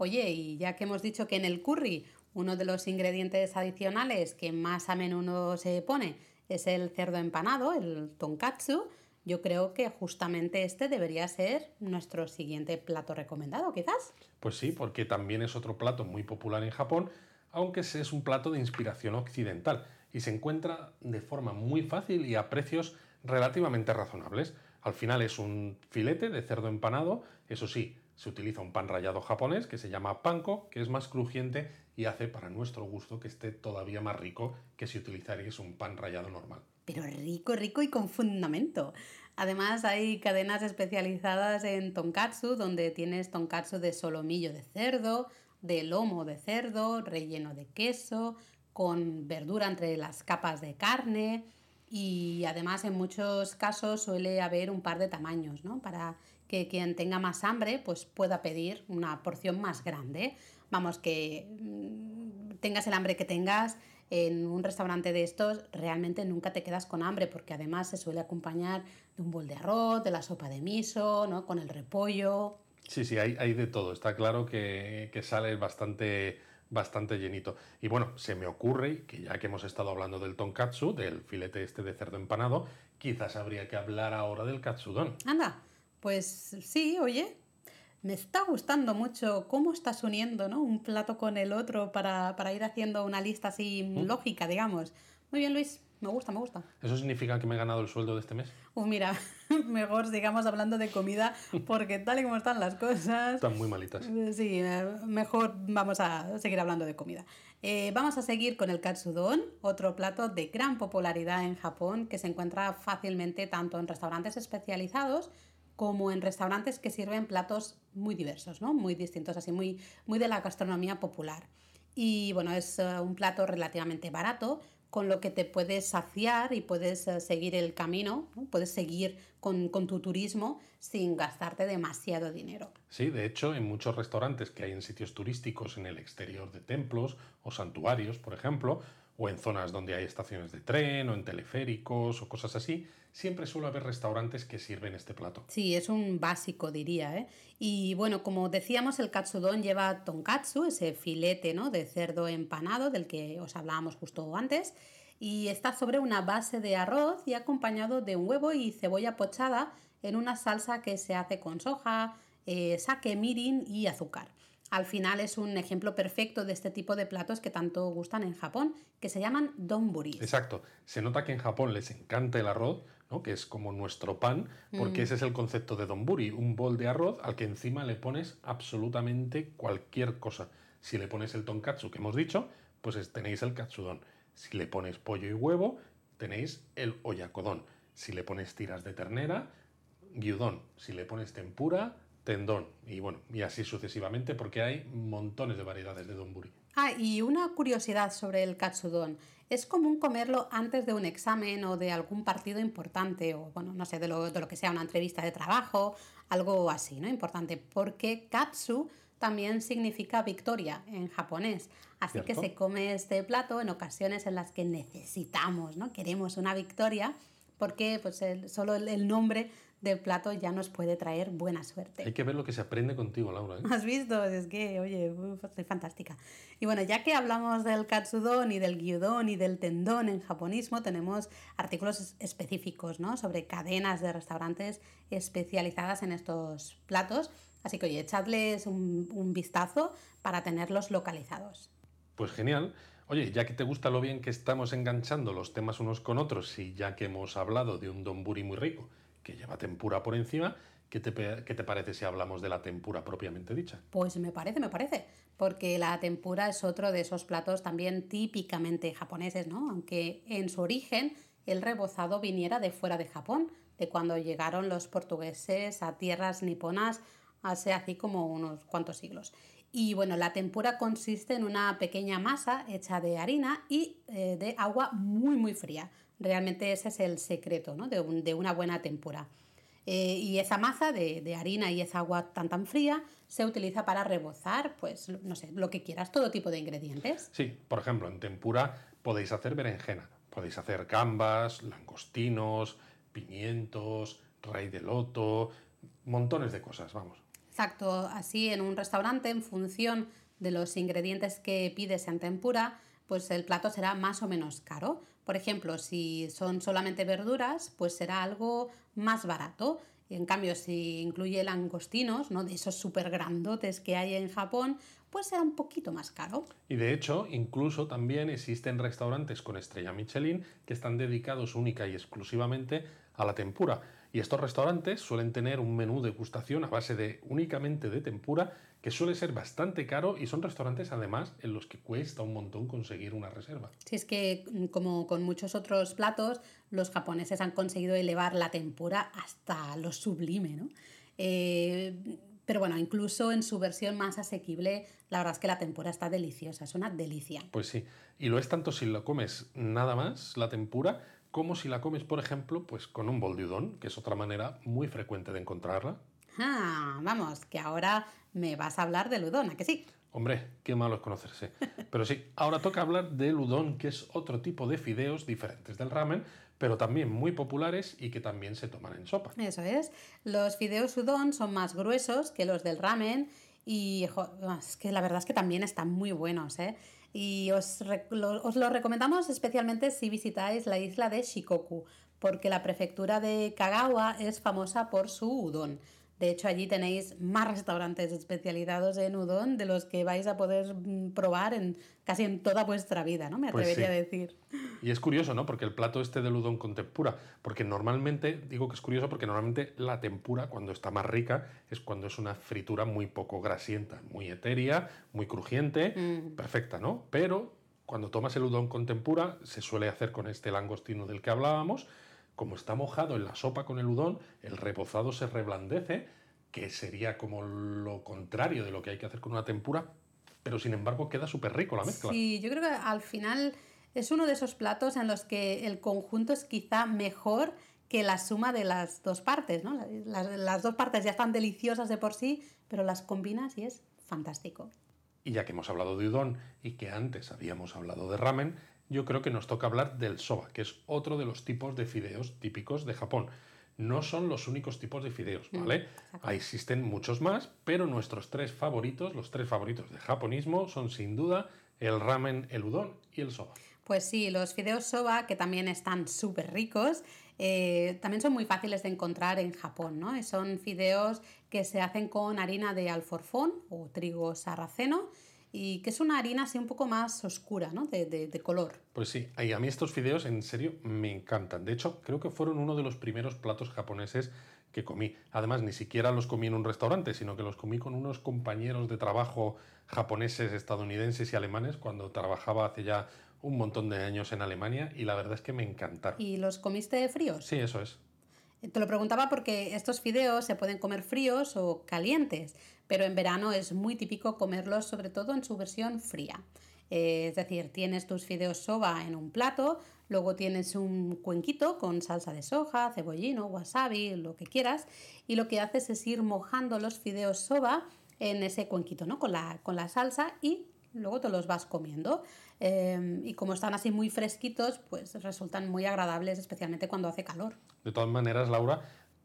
Oye, y ya que hemos dicho que en el curry uno de los ingredientes adicionales que más a menudo se pone es el cerdo empanado, el tonkatsu, yo creo que justamente este debería ser nuestro siguiente plato recomendado, quizás. Pues sí, porque también es otro plato muy popular en Japón, aunque es un plato de inspiración occidental y se encuentra de forma muy fácil y a precios relativamente razonables. Al final es un filete de cerdo empanado, eso sí, se utiliza un pan rallado japonés que se llama panko, que es más crujiente y hace para nuestro gusto que esté todavía más rico que si utilizaréis un pan rallado normal. Pero rico, rico y con fundamento. Además hay cadenas especializadas en tonkatsu donde tienes tonkatsu de solomillo de cerdo, de lomo de cerdo, relleno de queso, con verdura entre las capas de carne y además en muchos casos suele haber un par de tamaños, ¿no? Para que quien tenga más hambre pues pueda pedir una porción más grande. Vamos, que mm, tengas el hambre que tengas, en un restaurante de estos realmente nunca te quedas con hambre porque además se suele acompañar de un bol de arroz, de la sopa de miso, ¿no? con el repollo. Sí, sí, hay, hay de todo. Está claro que, que sale bastante bastante llenito. Y bueno, se me ocurre que ya que hemos estado hablando del tonkatsu, del filete este de cerdo empanado, quizás habría que hablar ahora del katsudon. Anda, pues sí, oye, me está gustando mucho cómo estás uniendo ¿no? un plato con el otro para, ir haciendo una lista así ¿Mm? lógica, digamos. Muy bien, Luis, me gusta, me gusta. ¿Eso significa que me he ganado el sueldo de este mes? Uh, mira, mejor sigamos hablando de comida porque tal y como están las cosas... Están muy malitas. Sí, mejor vamos a seguir hablando de comida. Eh, vamos a seguir con el katsudon, otro plato de gran popularidad en Japón que se encuentra fácilmente tanto en restaurantes especializados como en restaurantes que sirven platos muy diversos, ¿no? muy distintos, así muy, muy de la gastronomía popular. Y bueno, es eh, un plato relativamente barato, con lo que te puedes saciar y puedes eh, seguir el camino, puedes seguir con, con, tu turismo sin gastarte demasiado dinero. Sí, de hecho, en muchos restaurantes que hay en sitios turísticos en el exterior de templos o santuarios, por ejemplo, o en zonas donde hay estaciones de tren o en teleféricos o cosas así, siempre suele haber restaurantes que sirven este plato. Sí, es un básico, diría. ¿eh? Y bueno, como decíamos, el katsudon lleva tonkatsu, ese filete ¿no? de cerdo empanado del que os hablábamos justo antes, y está sobre una base de arroz y acompañado de un huevo y cebolla pochada en una salsa que se hace con soja, eh, sake, mirin y azúcar. Al final es un ejemplo perfecto de este tipo de platos que tanto gustan en Japón, que se llaman donburi. Exacto. Se nota que en Japón les encanta el arroz, ¿no? que es como nuestro pan, porque mm. ese es el concepto de donburi, un bol de arroz al que encima le pones absolutamente cualquier cosa. Si le pones el tonkatsu que hemos dicho, pues tenéis el katsudon. Si le pones pollo y huevo, tenéis el oyakodon. Si le pones tiras de ternera, gyudon. Si le pones tempura, tendón y bueno, y así sucesivamente porque hay montones de variedades de donburi. Ah, y una curiosidad sobre el katsudon. Es común comerlo antes de un examen o de algún partido importante o, bueno, no sé, de lo, de lo que sea, una entrevista de trabajo, algo así, ¿no? Importante, porque katsu también significa victoria en japonés. Así que se come este plato en ocasiones en las que necesitamos, ¿no? Queremos una victoria porque pues solo el, nombre del plato ya nos puede traer buena suerte. Hay que ver lo que se aprende contigo, Laura. ¿eh? ¿Has visto? Es que, oye, soy fantástica. Y bueno, ya que hablamos del katsudon y del gyudon y del tendón en japonismo, tenemos artículos específicos ¿no? sobre cadenas de restaurantes especializadas en estos platos. Así que, oye, echadles un, un vistazo para tenerlos localizados. Pues genial. Oye, ya que te gusta lo bien que estamos enganchando los temas unos con otros y ya que hemos hablado de un donburi muy rico que lleva tempura por encima, ¿qué te, ¿qué te, parece si hablamos de la tempura propiamente dicha? Pues me parece, me parece, porque la tempura es otro de esos platos también típicamente japoneses, ¿no? Aunque en su origen el rebozado viniera de fuera de Japón, de cuando llegaron los portugueses a tierras niponas hace así como unos cuantos siglos. Y bueno, la tempura consiste en una pequeña masa hecha de harina y eh, de agua muy muy fría. Realmente ese es el secreto ¿no? de, una buena tempura. Eh, y esa masa de, harina y esa agua tan tan fría se utiliza para rebozar, pues no sé, lo que quieras, todo tipo de ingredientes. Sí, por ejemplo, en tempura podéis hacer berenjena, podéis hacer gambas, langostinos, pimientos, raíz de loto, montones de cosas, vamos. Exacto, así en un restaurante, en función de los ingredientes que pides en tempura, pues el plato será más o menos caro. Por ejemplo, si son solamente verduras, pues será algo más barato. En cambio, si incluye langostinos, ¿no? de esos súper grandotes que hay en Japón, pues será un poquito más caro. Y de hecho, incluso también existen restaurantes con estrella Michelin que están dedicados única y exclusivamente a la tempura. Y estos restaurantes suelen tener un menú de gustación a base de únicamente de tempura que suele ser bastante caro y son restaurantes además en los que cuesta un montón conseguir una reserva. Sí, es que mm, como con muchos otros platos, los japoneses han conseguido elevar la tempura hasta lo sublime, ¿no? Eh, pero bueno, incluso en su versión más asequible, la verdad es que la tempura está deliciosa, es una delicia. Pues sí, y lo es tanto si lo comes nada más, la tempura, como si la comes, por ejemplo, pues con un bol de udon, que es otra manera muy frecuente de encontrarla. Ah, vamos, que ahora me vas a hablar del udon, ¿a que sí? Hombre, qué malo es conocerse. Pero sí, ahora toca hablar del udon, que es otro tipo de fideos diferentes del ramen, pero también muy populares y que también se toman en sopa. Eso es. Los fideos udon son más gruesos que los del ramen y es que la verdad es que también están muy buenos, ¿eh? y os, os lo recomendamos especialmente si visitáis la isla de Shikoku, porque la prefectura de Kagawa es famosa por su udon. De hecho, allí tenéis más restaurantes especializados en udon de los que vais a poder mm, probar en casi en toda vuestra vida, ¿no? Me pues atrevería a decir. Y es curioso, ¿no? Porque el plato este del udon con tempura, porque normalmente, digo que es curioso porque normalmente la tempura cuando está más rica es cuando es una fritura muy poco grasienta, muy etérea, muy crujiente, mm. perfecta, ¿no? Pero cuando tomas el udon con tempura se suele hacer con este langostino del que hablábamos, como está mojado en la sopa con el udon, el rebozado se reblandece, que sería como lo contrario de lo que hay que hacer con una tempura, pero sin embargo queda súper rico la mezcla. Sí, yo creo que al final es uno de esos platos en los que el conjunto es quizá mejor que la suma de las dos partes, ¿no? Las, las dos partes ya están deliciosas de por sí, pero las combinas y es fantástico. Y ya que hemos hablado de udon y que antes habíamos hablado de ramen, yo creo que nos toca hablar del soba, que es otro de los tipos de fideos típicos de Japón. No son los únicos tipos de fideos, Mm, ¿vale? Existen muchos más, pero nuestros tres favoritos, los tres favoritos de japonismo, son sin duda el ramen, el udon y el soba. Pues sí, los fideos soba, que también están súper ricos, eh, también son muy fáciles de encontrar en Japón, ¿no? Son fideos que se hacen con harina de alforfón o trigo sarraceno y que es una harina así un poco más oscura, ¿no? De, de- de color. Pues sí, y a mí estos fideos en serio me encantan. De hecho, creo que fueron uno de los primeros platos japoneses que comí. Además, ni siquiera los comí en un restaurante, sino que los comí con unos compañeros de trabajo japoneses, estadounidenses y alemanes cuando trabajaba hace ya un montón de años en Alemania y la verdad es que me encantaron. ¿Y los comiste fríos? Sí, eso es. Te lo preguntaba porque estos fideos se pueden comer fríos o calientes, pero en verano es muy típico comerlos sobre todo en su versión fría. Eh, es decir, tienes tus fideos soba en un plato, luego tienes un cuenquito con salsa de soja, cebollino, wasabi, lo que quieras, y lo que haces es ir mojando los fideos soba en ese cuenquito, ¿no? Con la, con la salsa y luego te los vas comiendo. Eh, y como están así muy fresquitos, pues resultan muy agradables, especialmente cuando hace calor. De todas maneras, Laura,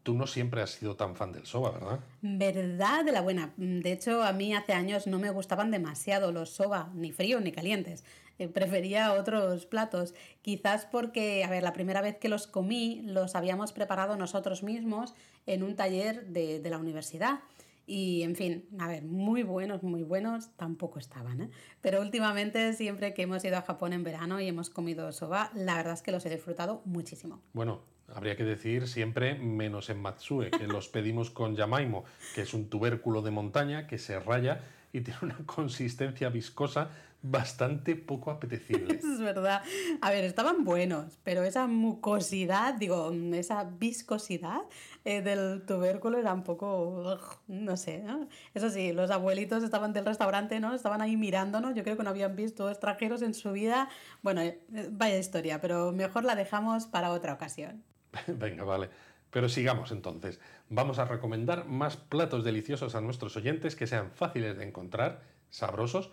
tú no siempre has sido tan fan del soba, ¿verdad? Verdad de la buena. De hecho, a mí hace años no me gustaban demasiado los soba, ni fríos ni calientes. Eh, prefería otros platos. Quizás porque, a ver, la primera vez que los comí los habíamos preparado nosotros mismos en un taller de, de la universidad. Y, en fin, a ver, muy buenos, muy buenos tampoco estaban, ¿eh? Pero últimamente, siempre que hemos ido a Japón en verano y hemos comido soba, la verdad es que los he disfrutado muchísimo. Bueno, habría que decir siempre menos en Matsue, que los pedimos con yamaimo, que es un tubérculo de montaña que se raya y tiene una consistencia viscosa bastante poco apetecible. Es verdad. A ver, estaban buenos, pero esa mucosidad, digo, esa viscosidad eh, del tubérculo era un poco, ugh, no sé. ¿no? Eso sí, los abuelitos estaban del restaurante, ¿no? Estaban ahí mirándonos. Yo creo que no habían visto extranjeros en su vida. Bueno, eh, vaya historia, pero mejor la dejamos para otra ocasión. Venga, vale. Pero sigamos entonces. Vamos a recomendar más platos deliciosos a nuestros oyentes que sean fáciles de encontrar, sabrosos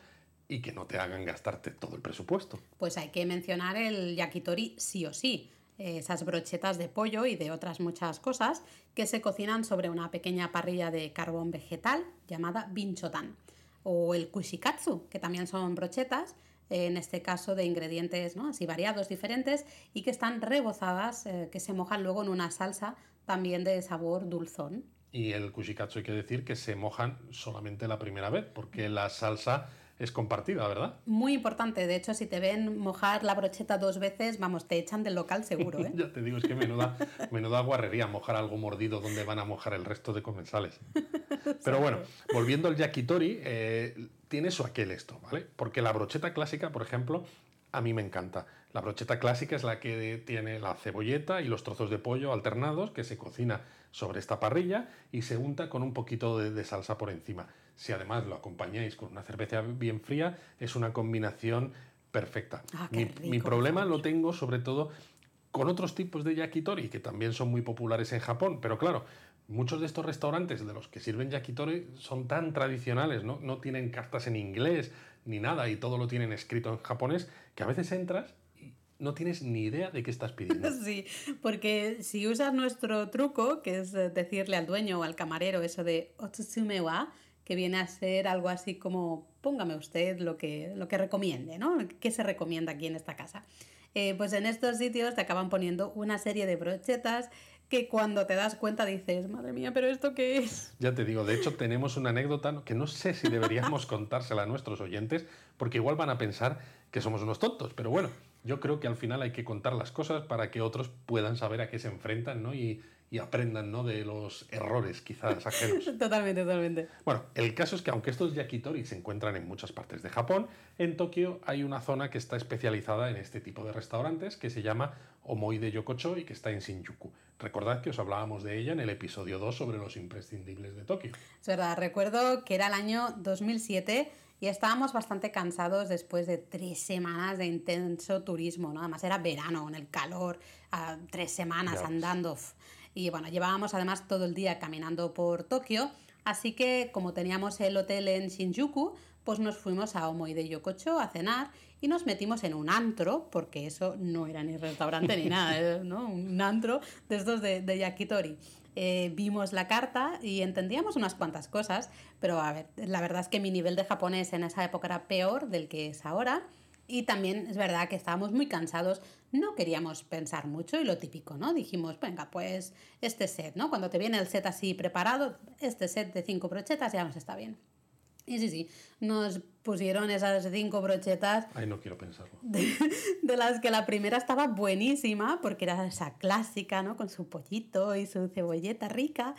y que no te hagan gastarte todo el presupuesto. Pues hay que mencionar el yakitori sí o sí. Esas brochetas de pollo y de otras muchas cosas que se cocinan sobre una pequeña parrilla de carbón vegetal llamada binchotan. O el kushikatsu, que también son brochetas, en este caso de ingredientes ¿no? así variados, diferentes, y que están rebozadas, eh, que se mojan luego en una salsa también de sabor dulzón. Y el kushikatsu hay que decir que se mojan solamente la primera vez, porque la salsa es compartida, ¿verdad? Muy importante, de hecho, si te ven mojar la brocheta dos veces, vamos, te echan del local seguro, ¿eh? ya te digo, es que menuda, menuda guarrería mojar algo mordido donde van a mojar el resto de comensales. Pero bueno, volviendo al yakitori, eh, tiene su aquel esto, ¿vale? Porque la brocheta clásica, por ejemplo, a mí me encanta. La brocheta clásica es la que tiene la cebolleta y los trozos de pollo alternados que se cocina sobre esta parrilla y se unta con un poquito de, de salsa por encima. Si además lo acompañáis con una cerveza bien fría, es una combinación perfecta. Ah, mi, rico, mi por problema lo tengo sobre todo con otros tipos de yakitori que también son muy populares en Japón, pero claro, muchos de estos restaurantes de los que sirven yakitori son tan tradicionales, ¿no? No tienen cartas en inglés ni nada y todo lo tienen escrito en japonés que a veces entras y no tienes ni idea de qué estás pidiendo. Sí, porque si usas nuestro truco, que es eh, decirle al dueño o al camarero eso de otsusume wa, que viene a ser algo así como póngame usted lo que, lo que recomiende, ¿no? ¿Qué se recomienda aquí en esta casa? Eh, pues en estos sitios te acaban poniendo una serie de brochetas que cuando te das cuenta dices, madre mía, pero ¿esto qué es? Ya te digo, de hecho tenemos una anécdota que no sé si deberíamos contársela a nuestros oyentes, porque igual van a pensar que somos unos tontos, pero bueno, yo creo que al final hay que contar las cosas para que otros puedan saber a qué se enfrentan ¿no? y, y aprendan ¿no? de los errores quizás ajenos. Totalmente, totalmente. Bueno, el caso es que aunque estos yakitori se encuentran en muchas partes de Japón, en Tokio hay una zona que está especializada en este tipo de restaurantes que se llama Omoi de Yokocho y que está en Shinjuku. Recordad que os hablábamos de ella en el episodio 2 sobre los imprescindibles de Tokio. Es verdad, recuerdo que era el año 2007 y estábamos bastante cansados después de tres semanas de intenso turismo, ¿no? Además era verano, en el calor, a tres semanas Ya andando. Y bueno, llevábamos además todo el día caminando por Tokio, así que como teníamos el hotel en Shinjuku, pues nos fuimos a Omoi de Yokocho a cenar y nos metimos en un antro, porque eso no era ni restaurante ni nada, ¿no? Un antro de estos de, de yakitori. Eh, vimos la carta y entendíamos unas cuantas cosas, pero a ver, la verdad es que mi nivel de japonés en esa época era peor del que es ahora. Y también es verdad que estábamos muy cansados, no queríamos pensar mucho y lo típico, ¿no? Dijimos, venga, pues este set, ¿no? Cuando te viene el set así preparado, este set de cinco brochetas ya nos está bien. Y sí, sí, nos pusieron esas cinco brochetas. Ay, no quiero pensarlo. De, de, las que la primera estaba buenísima, porque era esa clásica, ¿no? Con su pollito y su cebolleta rica.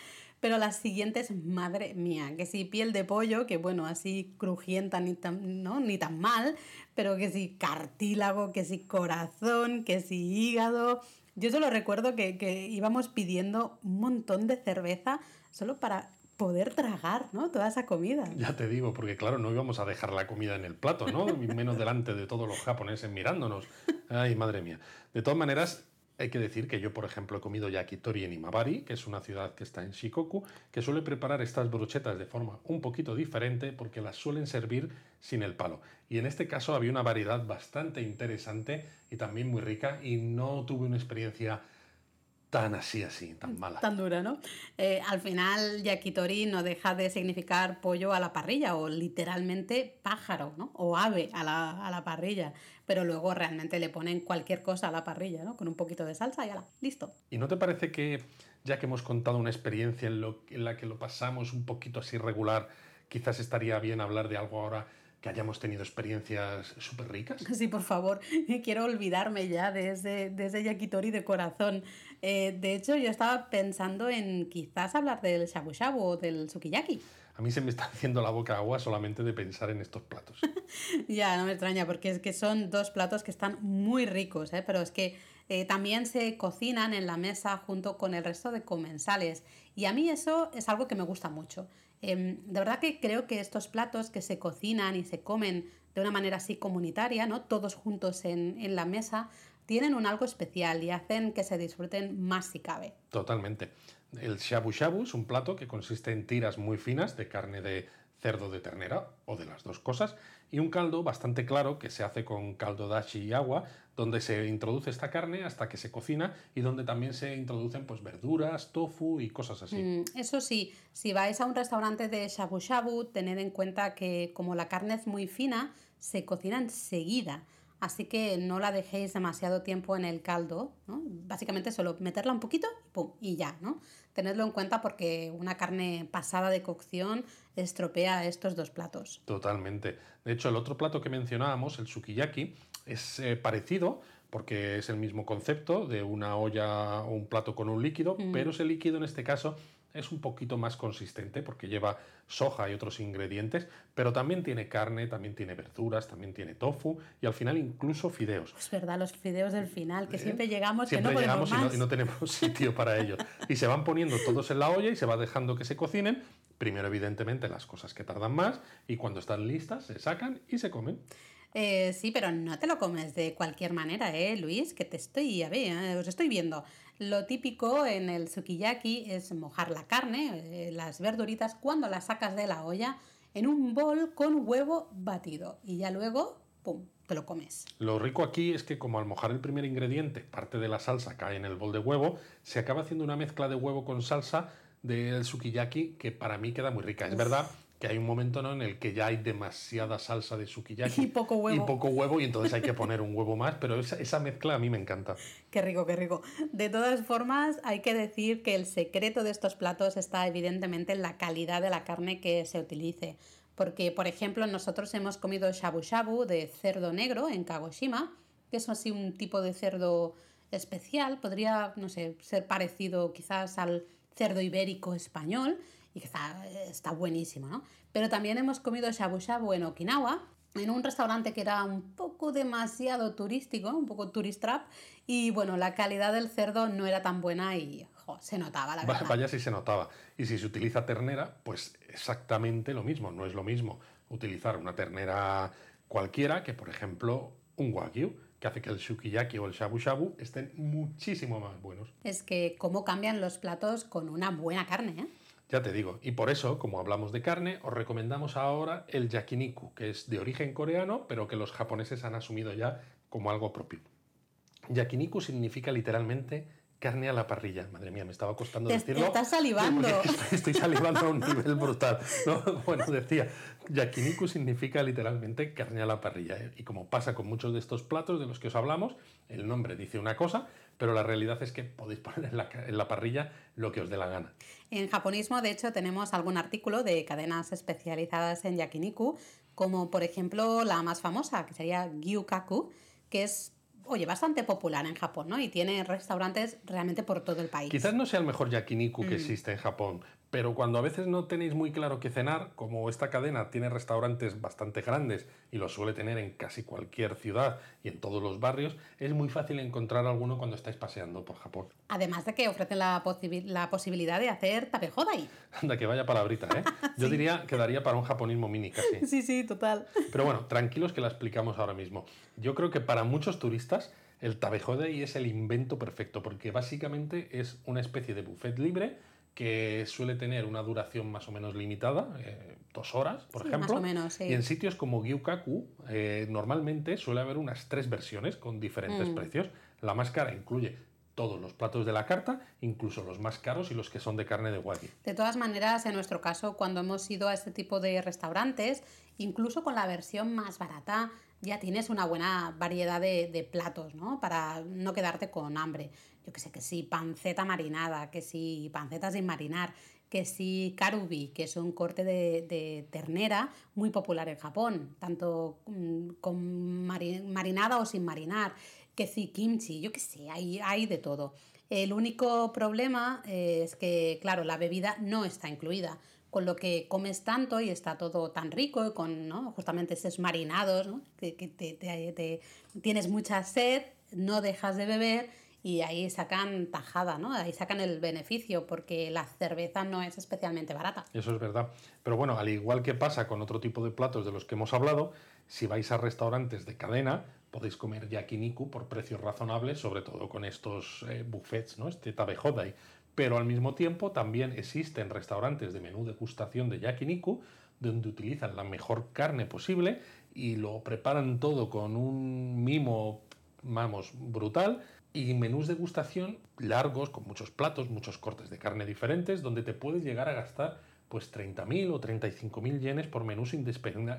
Pero las siguientes, madre mía, que si piel de pollo, que bueno, así crujienta ni tan, ¿no? ni tan mal, pero que si cartílago, que si corazón, que si hígado. Yo solo recuerdo que, que íbamos pidiendo un montón de cerveza solo para poder tragar, ¿no? Toda esa comida. Ya te digo, porque claro, no íbamos a dejar la comida en el plato, ¿no? Menos delante de todos los japoneses mirándonos. Ay, madre mía. De todas maneras, hay que decir que yo, por ejemplo, he comido yakitori en Imabari, que es una ciudad que está en Shikoku, que suele preparar estas brochetas de forma un poquito diferente porque las suelen servir sin el palo. Y en este caso había una variedad bastante interesante y también muy rica y no tuve una experiencia tan así, así, tan mala. Tan dura, ¿no? Eh, al final, yakitori no deja de significar pollo a la parrilla o literalmente pájaro, ¿no? O ave a la, a la parrilla. Pero luego realmente le ponen cualquier cosa a la parrilla, ¿no? Con un poquito de salsa y ala, listo. ¿Y no te parece que, ya que hemos contado una experiencia en, lo, en la que lo pasamos un poquito así regular, quizás estaría bien hablar de algo ahora que hayamos tenido experiencias súper ricas? Sí, por favor, quiero olvidarme ya de ese, de ese yakitori de corazón. Eh, de hecho, yo estaba pensando en quizás hablar del shabu shabu o del sukiyaki. A mí se me está haciendo la boca agua solamente de pensar en estos platos. ya, no me extraña, porque es que son dos platos que están muy ricos, ¿eh? pero es que eh, también se cocinan en la mesa junto con el resto de comensales. Y a mí eso es algo que me gusta mucho. Eh, de verdad que creo que estos platos que se cocinan y se comen de una manera así comunitaria, ¿no? todos juntos en, en la mesa, tienen un algo especial y hacen que se disfruten más si cabe. Totalmente. El shabu shabu es un plato que consiste en tiras muy finas de carne de cerdo de ternera o de las dos cosas y un caldo bastante claro que se hace con caldo dashi y agua donde se introduce esta carne hasta que se cocina y donde también se introducen pues verduras, tofu y cosas así. Mm, eso sí, si vais a un restaurante de shabu shabu tened en cuenta que como la carne es muy fina se cocina enseguida así que no la dejéis demasiado tiempo en el caldo, ¿no? Básicamente solo meterla un poquito y pum, y ya, ¿no? Tenedlo en cuenta porque una carne pasada de cocción estropea estos dos platos. Totalmente. De hecho, el otro plato que mencionábamos, el sukiyaki, es eh, parecido porque es el mismo concepto de una olla o un plato con un líquido, mm. pero ese líquido en este caso es un poquito más consistente porque lleva soja y otros ingredientes, pero también tiene carne, también tiene verduras, también tiene tofu y al final incluso fideos. Es verdad, los fideos del final, que siempre llegamos, siempre que no llegamos más. Y, no, y no tenemos sitio para ellos. Y se van poniendo todos en la olla y se va dejando que se cocinen. Primero, evidentemente, las cosas que tardan más y cuando están listas se sacan y se comen. Eh, sí, pero no te lo comes de cualquier manera, ¿eh, Luis? Que te estoy, a ver, eh, os estoy viendo. Lo típico en el sukiyaki es mojar la carne, eh, las verduritas, cuando las sacas de la olla, en un bol con huevo batido. Y ya luego, ¡pum!, te lo comes. Lo rico aquí es que como al mojar el primer ingrediente, parte de la salsa cae en el bol de huevo, se acaba haciendo una mezcla de huevo con salsa del sukiyaki que para mí queda muy rica. Es verdad que hay un momento ¿no? en el que ya hay demasiada salsa de sukiyaki Y poco huevo. y poco huevo y entonces hay que poner un huevo más, pero esa, esa mezcla a mí me encanta. Qué rico, qué rico. De todas formas, hay que decir que el secreto de estos platos está evidentemente en la calidad de la carne que se utilice. Porque, por ejemplo, nosotros hemos comido shabu shabu de cerdo negro en Kagoshima, que es así un tipo de cerdo especial, podría, no sé, ser parecido quizás al cerdo ibérico español, y que está, está buenísimo, ¿no? Pero también hemos comido shabu shabu en Okinawa, en un restaurante que era un poco demasiado turístico, un poco tourist trap, y bueno, la calidad del cerdo no era tan buena y jo, se notaba, la verdad. Vaya si se notaba. Y si se utiliza ternera, pues exactamente lo mismo. No es lo mismo utilizar una ternera cualquiera que, por ejemplo, un wagyu, que hace que el sukiyaki o el shabu shabu estén muchísimo más buenos. Es que cómo cambian los platos con una buena carne, ¿eh? Ya te digo, y por eso, como hablamos de carne, os recomendamos ahora el yakiniku, que es de origen coreano, pero que los japoneses han asumido ya como algo propio. Yakiniku significa literalmente carne a la parrilla. Madre mía, me estaba costando decirlo. Te estás salivando. Estoy, salivando a un nivel brutal. Bueno, decía, yakiniku significa literalmente carne a la parrilla. ¿eh? Y como pasa con muchos de estos platos de los que os hablamos, el nombre dice una cosa, pero la realidad es que podéis poner en la, en la parrilla lo que os dé la gana. En japonismo, de hecho, tenemos algún artículo de cadenas especializadas en yakiniku, como por ejemplo la más famosa, que sería Gyukaku, que es oye, bastante popular en Japón, ¿no? Y tiene restaurantes realmente por todo el país. Quizás no sea el mejor yakiniku que mm. existe en Japón, pero cuando a veces no tenéis muy claro qué cenar, como esta cadena tiene restaurantes bastante grandes y los suele tener en casi cualquier ciudad y en todos los barrios, es muy fácil encontrar alguno cuando estáis paseando por Japón. Además de que ofrecen la, la posibilidad de hacer tapehodai. Anda, que vaya palabrita, ¿eh? Yo diría que daría para un japonismo mini casi. Sí, sí, total. Pero bueno, tranquilos que la explicamos ahora mismo. Yo creo que para muchos turistas el tapehodai es el invento perfecto porque básicamente es una especie de buffet libre que suele tener una duración más o menos limitada, eh, dos horas, por ejemplo. Más o menos, sí. Y en sitios como Gyukaku, eh, normalmente suele haber unas tres versiones con diferentes mm. precios. La más cara incluye todos los platos de la carta, incluso los más caros y los que son de carne de wagyu. De todas maneras, en nuestro caso, cuando hemos ido a este tipo de restaurantes, incluso con la versión más barata, ya tienes una buena variedad de, de platos, ¿no? Para no quedarte con hambre yo que sé, que sí, panceta marinada, que sí, panceta sin marinar, que sí, karubi, que es un corte de, ternera muy popular en Japón, tanto mm, con marinada o sin marinar, que sí, kimchi, yo que sé, hay, hay de todo. El único problema es que, claro, la bebida no está incluida, con lo que comes tanto y está todo tan rico, con ¿no? justamente esos marinados, ¿no? que, te, tienes mucha sed, no dejas de beber y ahí sacan tajada, ¿no? Ahí sacan el beneficio porque la cerveza no es especialmente barata. Eso es verdad. Pero bueno, al igual que pasa con otro tipo de platos de los que hemos hablado, si vais a restaurantes de cadena, podéis comer yakiniku por precios razonables, sobre todo con estos eh, buffets, ¿no? Este tabehodai. Pero al mismo tiempo también existen restaurantes de menú degustación de yakiniku donde utilizan la mejor carne posible y lo preparan todo con un mimo, vamos, brutal y menús de gustación largos, con muchos platos, muchos cortes de carne diferentes, donde te puedes llegar a gastar pues 30.000 o 35.000 yenes por menú sin,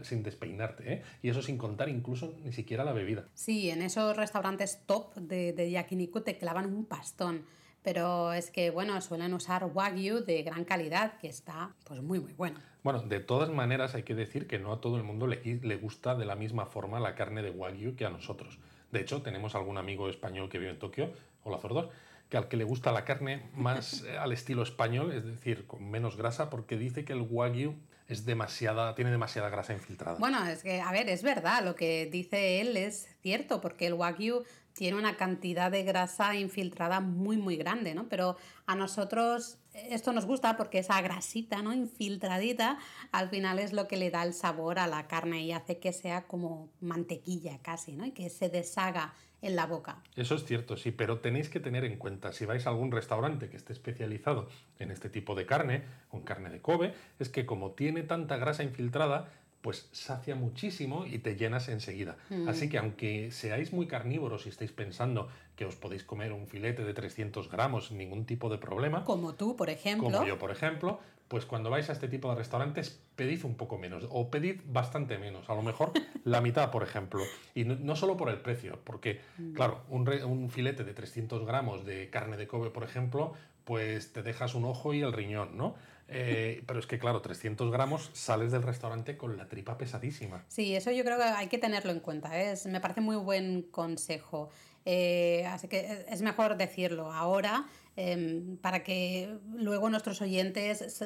sin despeinarte, ¿eh? y eso sin contar incluso ni siquiera la bebida. Sí, en esos restaurantes top de, de yakiniku te clavan un pastón, pero es que, bueno, suelen usar wagyu de gran calidad, que está pues muy, muy bueno. Bueno, de todas maneras hay que decir que no a todo el mundo le, le gusta de la misma forma la carne de wagyu que a nosotros. De hecho, tenemos algún amigo español que vive en Tokio, hola Zordor, que al que le gusta la carne más al estilo español, es decir, con menos grasa, porque dice que el wagyu es demasiada, tiene demasiada grasa infiltrada. Bueno, es que, a ver, es verdad, lo que dice él es cierto, porque el wagyu tiene una cantidad de grasa infiltrada muy, muy grande, ¿no? Pero a nosotros esto nos gusta porque esa grasita, ¿no? Infiltradita, al final es lo que le da el sabor a la carne y hace que sea como mantequilla casi, ¿no? Y que se deshaga en la boca. Eso es cierto, sí, pero tenéis que tener en cuenta, si vais a algún restaurante que esté especializado en este tipo de carne, con carne de Kobe, es que como tiene tanta grasa infiltrada, pues sacia muchísimo y te llenas enseguida. Mm. Así que aunque seáis muy carnívoros y estéis pensando que os podéis comer un filete de 300 gramos sin ningún tipo de problema, como tú, por ejemplo, como yo, por ejemplo, pues cuando vais a este tipo de restaurantes pedid un poco menos o pedid bastante menos, a lo mejor la mitad, por ejemplo. Y no, solo por el precio, porque, mm. claro, un, un filete de 300 gramos de carne de Kobe, por ejemplo, pues te dejas un ojo y el riñón, ¿no? Eh, pero es que, claro, 300 gramos sales del restaurante con la tripa pesadísima. Sí, eso yo creo que hay que tenerlo en cuenta. ¿eh? Es, me parece muy buen consejo. Eh, así que es mejor decirlo ahora em, para que luego nuestros oyentes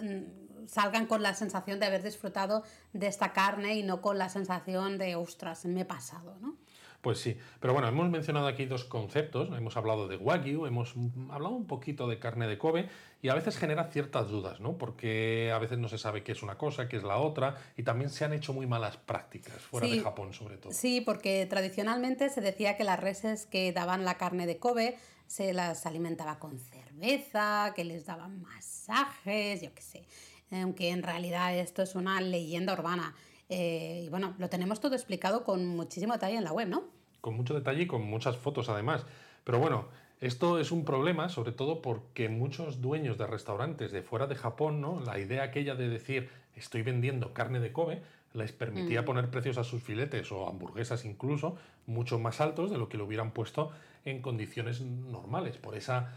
salgan con la sensación de haber disfrutado de esta carne y no con la sensación de, ostras, me he pasado, ¿no? Pues sí, pero bueno, hemos mencionado aquí dos conceptos, hemos hablado de Wagyu, hemos hablado un poquito de carne de Kobe y a veces genera ciertas dudas, ¿no? Porque a veces no se sabe qué es una cosa, qué es la otra y también se han hecho muy malas prácticas fuera de Japón sobre todo. Sí, porque tradicionalmente se decía que las reses que daban la carne de Kobe se las alimentaba con cerveza, que les daban masajes, yo qué sé. Aunque en realidad esto es una leyenda urbana. Eh, y bueno, lo tenemos todo explicado con muchísimo detalle en la web, ¿no? Con mucho detalle y con muchas fotos además. Pero bueno, esto es un problema, sobre todo porque muchos dueños de restaurantes de fuera de Japón, ¿no? La idea aquella de decir estoy vendiendo carne de Kobe les permitía mm. poner precios a sus filetes o hamburguesas incluso mucho más altos de lo que lo hubieran puesto en condiciones normales, por esa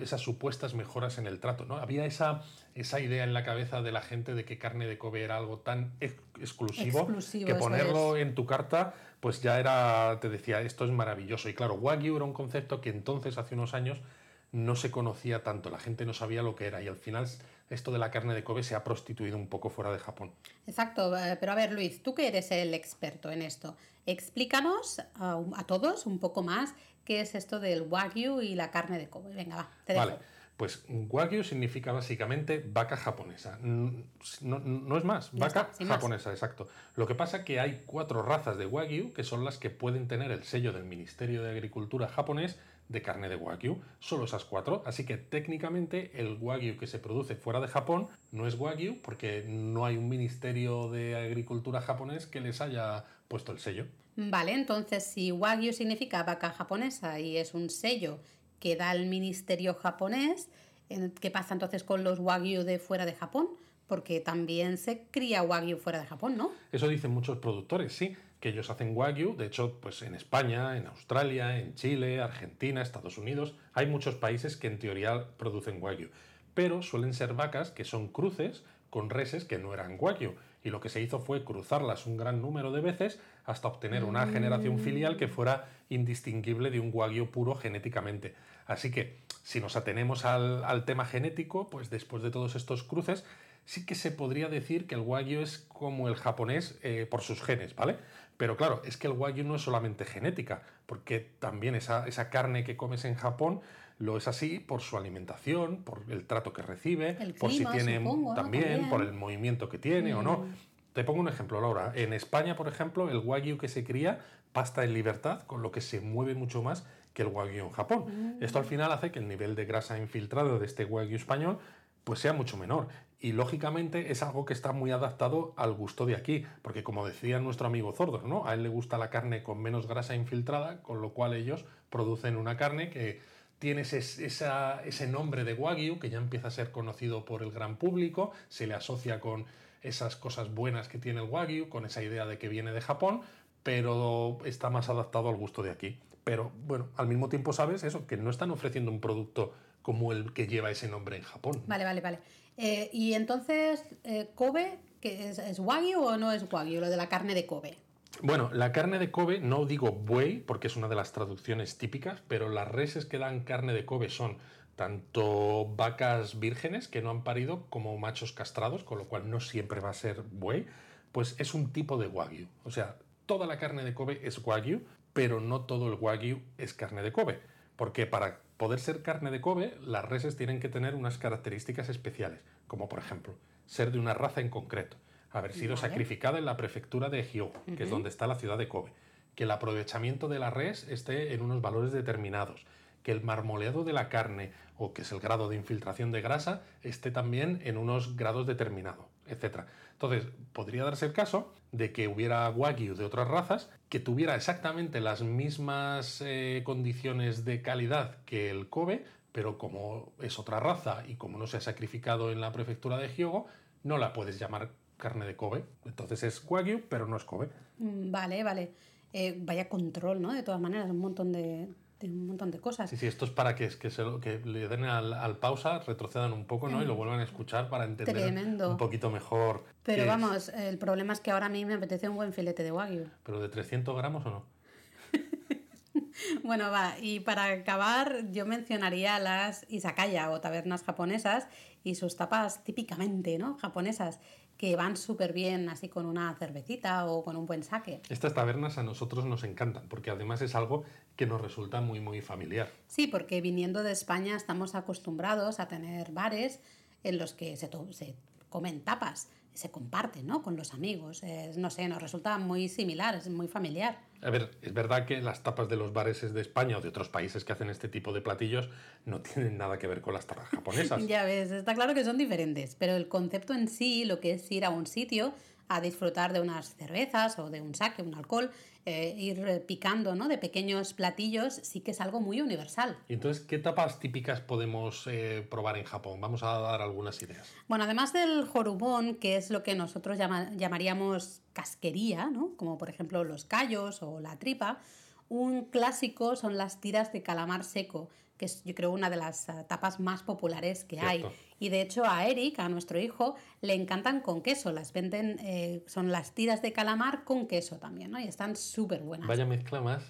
esas supuestas mejoras en el trato. ¿no? Había esa, esa idea en la cabeza de la gente de que carne de Kobe era algo tan exclusivo, que ponerlo en tu carta pues ya era, te decía, esto es maravilloso. Y claro, Wagyu era un concepto que entonces, hace unos años, no se conocía tanto, la gente no sabía lo que era y al final esto de la carne de Kobe se ha prostituido un poco fuera de Japón. Exacto, eh, pero a ver Luis, tú que eres el experto en esto, explícanos a, todos un poco más qué es esto del wagyu y la carne de Kobe. Venga, va, te dejo. Vale. Pues wagyu significa básicamente vaca japonesa. No, es más, vaca japonesa, exacto. Lo que pasa es que hay cuatro razas de wagyu que son las que pueden tener el sello del Ministerio de Agricultura japonés de carne de wagyu, solo esas cuatro, así que técnicamente el wagyu que se produce fuera de Japón no es wagyu porque no hay un ministerio de agricultura japonés que les haya puesto el sello. Vale, entonces si wagyu significa vaca japonesa y es un sello que da el ministerio japonés, ¿qué pasa entonces con los wagyu de fuera de Japón? Porque también se cría wagyu fuera de Japón, ¿no? Eso dicen muchos productores, sí que ellos hacen wagyu, de hecho, pues en España, en Australia, en Chile, Argentina, Estados Unidos, hay muchos países que en teoría producen wagyu, pero suelen ser vacas que son cruces con reses que no eran wagyu, y lo que se hizo fue cruzarlas un gran número de veces hasta obtener una generación filial que fuera indistinguible de un wagyu puro genéticamente. Así que, si nos atenemos al, tema genético, pues después de todos estos cruces, sí que se podría decir que el wagyu es como el japonés eh, por sus genes, ¿vale? Pero claro, es que el wagyu no es solamente genética, porque también esa, carne que comes en Japón lo es así por su alimentación, por el trato que recibe, por si tiene también, por el movimiento que tiene o no. Mm. Te pongo un ejemplo, Laura. En España, por ejemplo, el wagyu que se cría pasta en libertad, con lo que se mueve mucho más que el wagyu en Japón. Mm. Esto al final hace que el nivel de grasa infiltrado de este wagyu español pues sea mucho menor. Y lógicamente es algo que está muy adaptado al gusto de aquí, porque como decía nuestro amigo Zordo, ¿no? A él le gusta la carne con menos grasa infiltrada, con lo cual ellos producen una carne que tiene ese, ese nombre de Wagyu, que ya empieza a ser conocido por el gran público, se le asocia con esas cosas buenas que tiene el Wagyu, con esa idea de que viene de Japón, pero está más adaptado al gusto de aquí. Pero bueno, al mismo tiempo sabes eso, que no están ofreciendo un producto como el que lleva ese nombre en Japón. Vale, vale, vale. Eh, y entonces, eh, Kobe, que es, es, Wagyu o no es Wagyu, lo de la carne de Kobe? Bueno, la carne de Kobe, no digo buey, porque es una de las traducciones típicas, pero las reses que dan carne de Kobe son tanto vacas vírgenes que no han parido como machos castrados, con lo cual no siempre va a ser buey, pues es un tipo de Wagyu. O sea, toda la carne de Kobe es Wagyu, pero no todo el Wagyu es carne de Kobe. Porque para poder ser carne de Kobe, las reses tienen que tener unas características especiales, como por ejemplo, ser de una raza en concreto, haber sido sacrificada en la prefectura de Hyogo, que es donde está la ciudad de Kobe, que el aprovechamiento de la res esté en unos valores determinados, que el marmoleado de la carne, o que es el grado de infiltración de grasa, esté también en unos grados determinados, etc. Entonces, podría darse el caso de que hubiera wagyu de otras razas que tuviera exactamente las mismas eh, condiciones de calidad que el Kobe, pero como es otra raza y como no se ha sacrificado en la prefectura de Hyogo, no la puedes llamar carne de Kobe. Entonces es wagyu, pero no es Kobe. Mm, vale, vale. Eh, vaya control, ¿no? De todas maneras, un montón de, un montón de cosas. Sí, sí, esto es para que, que, se, que le den al, pausa, retrocedan un poco ¿no? y lo vuelvan a escuchar para entender un poquito mejor. Pero vamos, el problema es que ahora a mí me apetece un buen filete de wagyu. ¿Pero de 300 gramos o no? bueno, va, y para acabar yo mencionaría las izakaya o tabernas japonesas y sus tapas típicamente ¿no? japonesas que van súper bien así con una cervecita o con un buen saque. Estas tabernas a nosotros nos encantan porque además es algo que nos resulta muy muy familiar. Sí, porque viniendo de España estamos acostumbrados a tener bares en los que se, se comen tapas se comparte ¿no? con los amigos. no sé, nos resulta muy similar, es muy familiar. A ver, es verdad que las tapas de los bares de España o de otros países que hacen este tipo de platillos no tienen nada que ver con las tapas japonesas. ya ves, está claro que son diferentes, pero el concepto en sí, lo que es ir a un sitio a disfrutar de unas cervezas o de un saque, un alcohol, eh, ir picando ¿no? de pequeños platillos, sí que es algo muy universal. ¿Y entonces qué tapas típicas podemos eh, probar en Japón? Vamos a dar algunas ideas. Bueno, además del jorubón, que es lo que nosotros llamaríamos casquería, ¿no? como por ejemplo los callos o la tripa, un clásico son las tiras de calamar seco, que es yo creo una de las eh, tapas más populares que hay. Y de hecho a Eric, a nuestro hijo, le encantan con queso. Las venden, eh, son las tiras de calamar con queso también, ¿no? Y están súper buenas. Vaya mezcla más.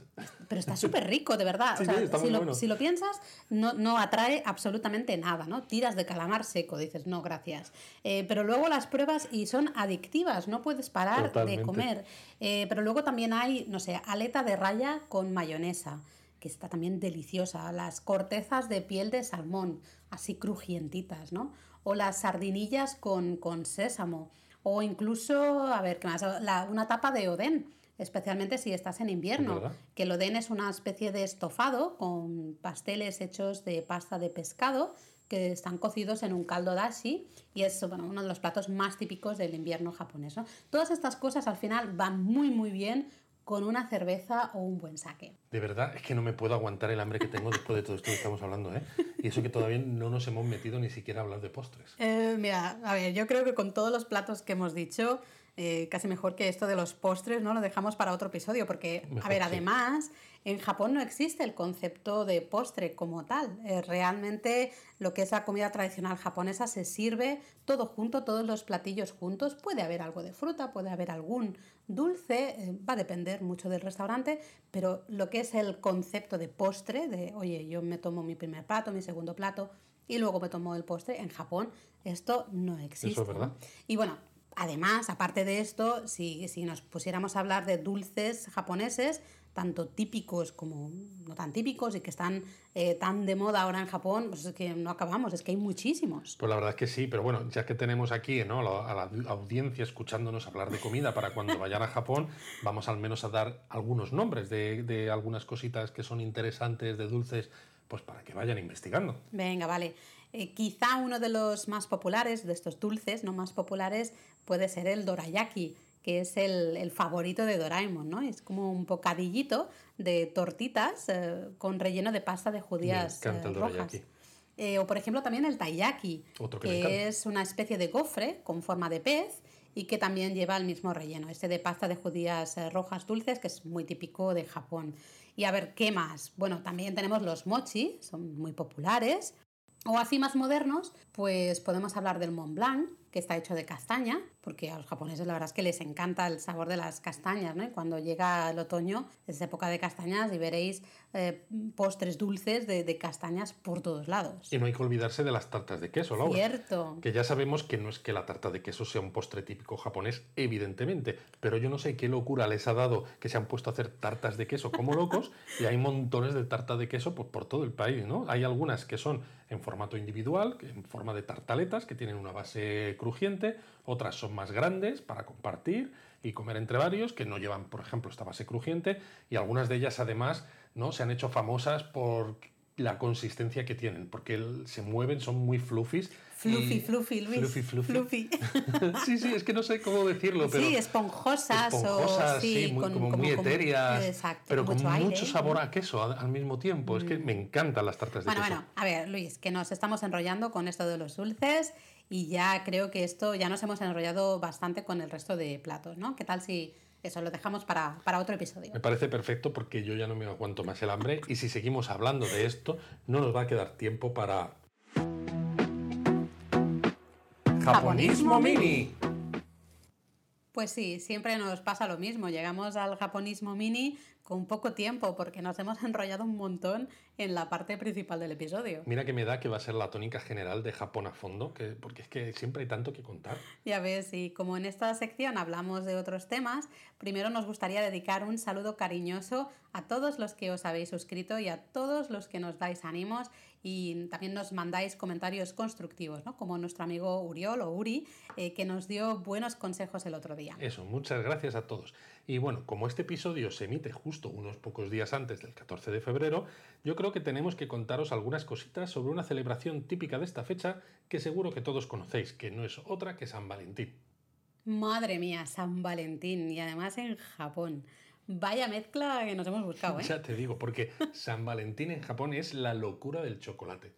Pero está súper rico, de verdad. o sea, si, lo, si, lo, piensas, no, no, atrae absolutamente nada, ¿no? Tiras de calamar seco, dices, no, gracias. Eh, pero luego las pruebas y son adictivas, no puedes parar de comer. pero luego también hay, no sé, aleta de raya con mayonesa que está también deliciosa, las cortezas de piel de salmón, así crujientitas, ¿no? O las sardinillas con, con sésamo, o incluso, a ver, ¿qué más? una tapa de odén, especialmente si estás en invierno, que el odén es una especie de estofado con pasteles hechos de pasta de pescado que están cocidos en un caldo dashi y es bueno, uno de los platos más típicos del invierno japonés. ¿no? Todas estas cosas al final van muy muy bien con una cerveza o un buen saque. De verdad, es que no me puedo aguantar el hambre que tengo después de todo esto que estamos hablando, ¿eh? Y eso que todavía no nos hemos metido ni siquiera a hablar de postres. Eh, mira, a ver, yo creo que con todos los platos que hemos dicho, eh, casi mejor que esto de los postres, ¿no? Lo dejamos para otro episodio, porque, a ver, además, en Japón no existe el concepto de postre como tal. Eh, realmente lo que es la comida tradicional japonesa se sirve todo junto, todos los platillos juntos. Puede haber algo de fruta, puede haber algún dulce, eh, va a depender mucho del restaurante, pero lo que es el concepto de postre, de, oye, yo me tomo mi primer plato, mi segundo plato, y luego me tomo el postre, en Japón esto no existe. Eso es verdad. Y bueno, Además, aparte de esto, si, nos pusiéramos a hablar de dulces japoneses, tanto típicos como no tan típicos y que están eh, tan de moda ahora en Japón, pues es que no acabamos, es que hay muchísimos. Pues la verdad es que sí, pero bueno, ya que tenemos aquí ¿no? a la audiencia escuchándonos hablar de comida para cuando vayan a Japón, vamos al menos a dar algunos nombres de, de algunas cositas que son interesantes de dulces, pues para que vayan investigando. Venga, vale. Eh, quizá uno de los más populares, de estos dulces no más populares, puede ser el dorayaki, que es el, favorito de Doraemon, ¿no? Es como un bocadillito de tortitas eh, con relleno de pasta de judías eh, rojas. o por ejemplo también el taiyaki, que, es una especie de gofre con forma de pez y que también lleva el mismo relleno, este de pasta de judías rojas dulces, que es muy típico de Japón. Y a ver, ¿qué más? Bueno, también tenemos los mochi, son muy populares. O así más modernos, pues podemos hablar del Mont Blanc, que está hecho de castaña, porque a los japoneses la verdad es que les encanta el sabor de las castañas, ¿no? Y cuando llega el otoño, es época de castañas y veréis eh, postres dulces de, de, castañas por todos lados. Y no hay que olvidarse de las tartas de queso, Laura. Cierto. Que ya sabemos que no es que la tarta de queso sea un postre típico japonés, evidentemente, pero yo no sé qué locura les ha dado que se han puesto a hacer tartas de queso como locos y hay montones de tartas de queso pues, por todo el país, ¿no? Hay algunas que son en formato individual, en forma de tartaletas, que tienen una base crujiente, otras son más grandes para compartir y comer entre varios, que no llevan, por ejemplo, esta base crujiente, y algunas de ellas además ¿no? se han hecho famosas por la consistencia que tienen, porque se mueven, son muy fluffies. Fluffy, fluffy, Luis. Fluffy, fluffy. sí, sí, es que no sé cómo decirlo, pero... Sí, esponjosas, o... Sí, muy, como, muy etéreas, pero con mucho, sabor a queso al, mismo tiempo. Es que mm. me encantan las tartas de queso. Bueno, bueno, a ver, Luis, que nos estamos enrollando con esto de los dulces y ya creo que esto ya nos hemos enrollado bastante con el resto de platos, ¿no? ¿Qué tal si eso lo dejamos para, otro episodio? Me parece perfecto porque yo ya no me aguanto más el hambre y si seguimos hablando de esto no nos va a quedar tiempo para... Japonismo Mini. Pues sí, siempre nos pasa lo mismo. Llegamos al japonismo mini con poco tiempo, porque nos hemos enrollado un montón en la parte principal del episodio. Mira que me da que va a ser la tónica general de Japón a fondo, que, porque es que siempre hay tanto que contar. Ya ves, y como en esta sección hablamos de otros temas, primero nos gustaría dedicar un saludo cariñoso a todos los que os habéis suscrito y a todos los que nos dais ánimos y también nos mandáis comentarios constructivos, ¿no? Como nuestro amigo Uriol o Uri, eh, que nos dio buenos consejos el otro día. Eso, muchas gracias a todos. Y bueno, como este episodio se emite justo unos pocos días antes del 14 de febrero, yo creo que tenemos que contaros algunas cositas sobre una celebración típica de esta fecha que seguro que todos conocéis, que no es otra que San Valentín. Madre mía, San Valentín y además en Japón. Vaya mezcla que nos hemos buscado, ¿eh? Ya te digo, porque San Valentín en Japón es la locura del chocolate.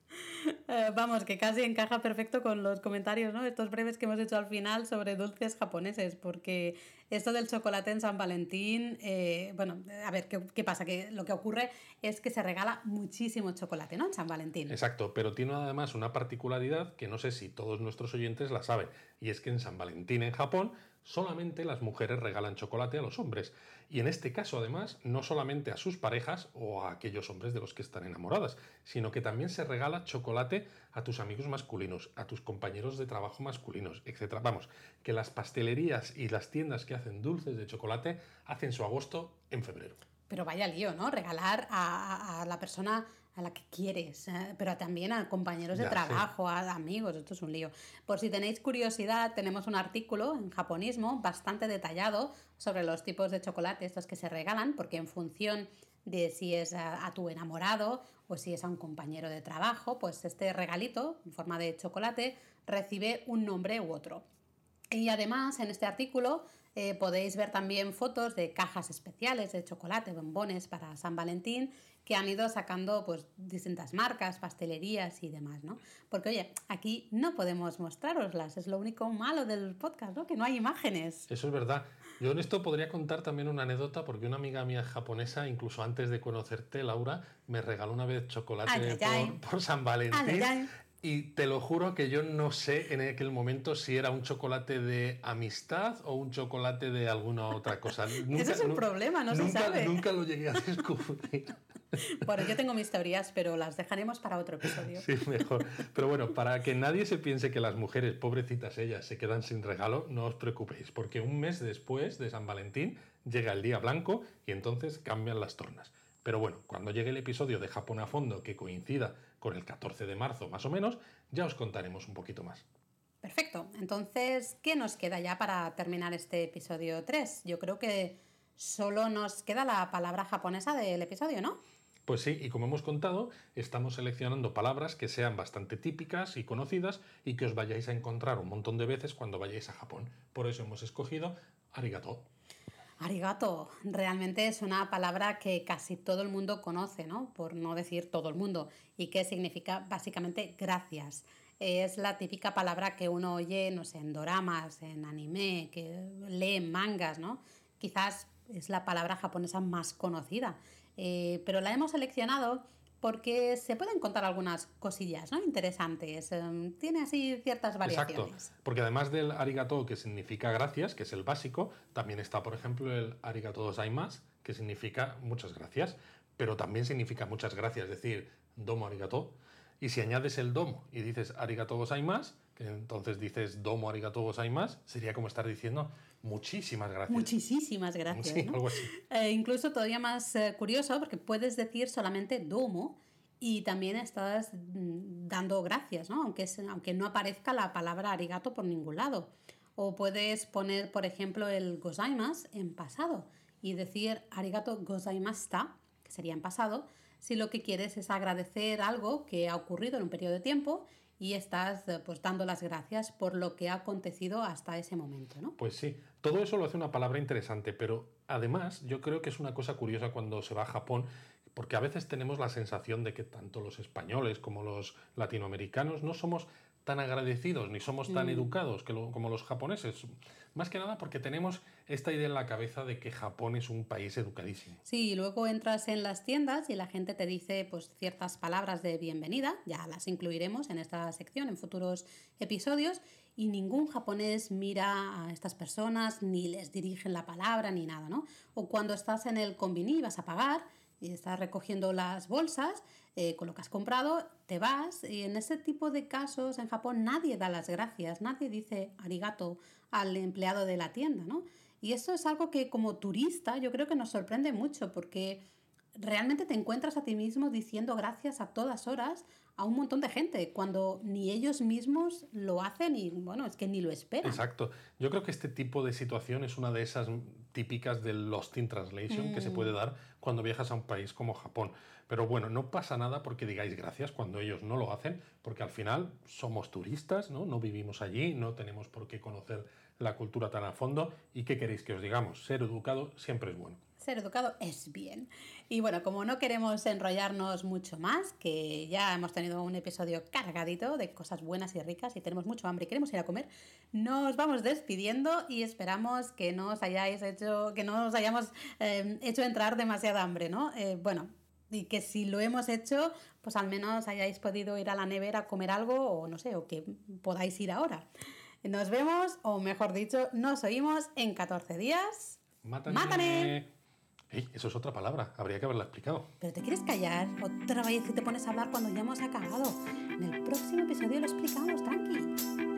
Eh, vamos, que casi encaja perfecto con los comentarios, ¿no? Estos breves que hemos hecho al final sobre dulces japoneses, porque esto del chocolate en San Valentín, eh, bueno, a ver, ¿qué, ¿qué, pasa? Que lo que ocurre es que se regala muchísimo chocolate, ¿no? En San Valentín. Exacto, pero tiene además una particularidad que no sé si todos nuestros oyentes la saben, y es que en San Valentín en Japón solamente las mujeres regalan chocolate a los hombres. Y en este caso, además, no solamente a sus parejas o a aquellos hombres de los que están enamoradas, sino que también se regala chocolate a tus amigos masculinos, a tus compañeros de trabajo masculinos, etc. Vamos, que las pastelerías y las tiendas que hacen dulces de chocolate hacen su agosto en febrero. Pero vaya lío, ¿no? Regalar a, a la persona a la que quieres, eh, pero también a compañeros de ya, trabajo, sí. a amigos, esto es un lío. Por si tenéis curiosidad, tenemos un artículo en japonismo bastante detallado sobre los tipos de chocolate estos que se regalan, porque en función de si es a, a, tu enamorado o si es a un compañero de trabajo, pues este regalito en forma de chocolate recibe un nombre u otro. Y además en este artículo eh, podéis ver también fotos de cajas especiales de chocolate, bombones para San Valentín que han ido sacando pues distintas marcas, pastelerías y demás, ¿no? Porque oye, aquí no podemos mostraroslas, es lo único malo del podcast, ¿no? Que no hay imágenes. Eso es verdad. Yo en esto podría contar también una anécdota porque una amiga mía japonesa, incluso antes de conocerte, Laura, me regaló una vez chocolate ay, por, por, San Valentín. Ay, y te lo juro que yo no sé en aquel momento si era un chocolate de amistad o un chocolate de alguna otra cosa. Nunca, Ese es el problema, no nunca, se sabe. Nunca lo llegué a descubrir. Bueno, yo tengo mis teorías, pero las dejaremos para otro episodio. Sí, mejor. Pero bueno, para que nadie se piense que las mujeres, pobrecitas ellas, se quedan sin regalo, no os preocupéis, porque un mes después de San Valentín llega el día blanco y entonces cambian las tornas. Pero bueno, cuando llegue el episodio de Japón a fondo que coincida con el 14 de marzo más o menos, ya os contaremos un poquito más. Perfecto. Entonces, ¿qué nos queda ya para terminar este episodio 3? Yo creo que solo nos queda la palabra japonesa del episodio, ¿no? Pues sí, y como hemos contado, estamos seleccionando palabras que sean bastante típicas y conocidas y que os vayáis a encontrar un montón de veces cuando vayáis a Japón. Por eso hemos escogido arigato. Arigato, realmente es una palabra que casi todo el mundo conoce, ¿no? Por no decir todo el mundo, y que significa básicamente gracias. Es la típica palabra que uno oye, no sé, en doramas, en anime, que lee en mangas, ¿no? Quizás es la palabra japonesa más conocida, eh, pero la hemos seleccionado porque se pueden contar algunas cosillas ¿no? interesantes. Um, tiene así ciertas variaciones. Exacto, porque además del arigato, que significa gracias, que es el básico, también está, por ejemplo, el arigato gozaimasu, que significa muchas gracias, pero también significa muchas gracias, es decir, domo arigato. Y si añades el domo y dices arigato gozaimasu, que entonces dices domo arigato gozaimasu, sería como estar diciendo muchísimas gracias. Muchísimas gracias. Sí, ¿no? algo así. Eh, incluso todavía más eh, curioso porque puedes decir solamente domo y también estás mm, dando gracias, ¿no? Aunque, es, aunque no aparezca la palabra arigato por ningún lado. O puedes poner, por ejemplo, el gozaimasu en pasado y decir arigato gozaimashita, que sería en pasado, si lo que quieres es agradecer algo que ha ocurrido en un periodo de tiempo y estás eh, pues dando las gracias por lo que ha acontecido hasta ese momento, ¿no? Pues sí, todo eso lo hace una palabra interesante, pero además yo creo que es una cosa curiosa cuando se va a Japón, porque a veces tenemos la sensación de que tanto los españoles como los latinoamericanos no somos tan agradecidos ni somos tan Mm. educados que lo- como los japoneses. Más que nada porque tenemos esta idea en la cabeza de que Japón es un país educadísimo. Sí, y luego entras en las tiendas y la gente te dice pues ciertas palabras de bienvenida, ya las incluiremos en esta sección en futuros episodios, y ningún japonés mira a estas personas ni les dirigen la palabra ni nada, ¿no? O cuando estás en el convini y vas a pagar y estás recogiendo las bolsas eh, con lo que has comprado, te vas y en ese tipo de casos en Japón nadie da las gracias, nadie dice arigato al empleado de la tienda, ¿no? Y eso es algo que como turista yo creo que nos sorprende mucho porque realmente te encuentras a ti mismo diciendo gracias a todas horas a un montón de gente cuando ni ellos mismos lo hacen y bueno, es que ni lo esperan. Exacto. Yo creo que este tipo de situación es una de esas típicas del Lost in Translation que se puede dar cuando viajas a un país como Japón. Pero bueno, no pasa nada porque digáis gracias cuando ellos no lo hacen, porque al final somos turistas, ¿no? No vivimos allí, no tenemos por qué conocer la cultura tan a fondo. ¿Y qué queréis que os digamos? Ser educado siempre es bueno. Ser educado es bien. Y bueno, como no queremos enrollarnos mucho más, que ya hemos tenido un episodio cargadito de cosas buenas y ricas y tenemos mucho hambre y queremos ir a comer, nos vamos despidiendo y esperamos que no os hayáis hecho, que no os hayamos eh, hecho entrar demasiada hambre, ¿no? Eh, bueno, y que si lo hemos hecho, pues al menos hayáis podido ir a la nevera a comer algo o no sé, o que podáis ir ahora. Nos vemos, o mejor dicho, nos oímos en 14 días. ¡Mátane! ¡Mátane! Eso es otra palabra, habría que haberla explicado. ¿Pero te quieres callar? Otra vez que te pones a hablar cuando ya hemos acabado. En el próximo episodio lo explicamos, tranqui.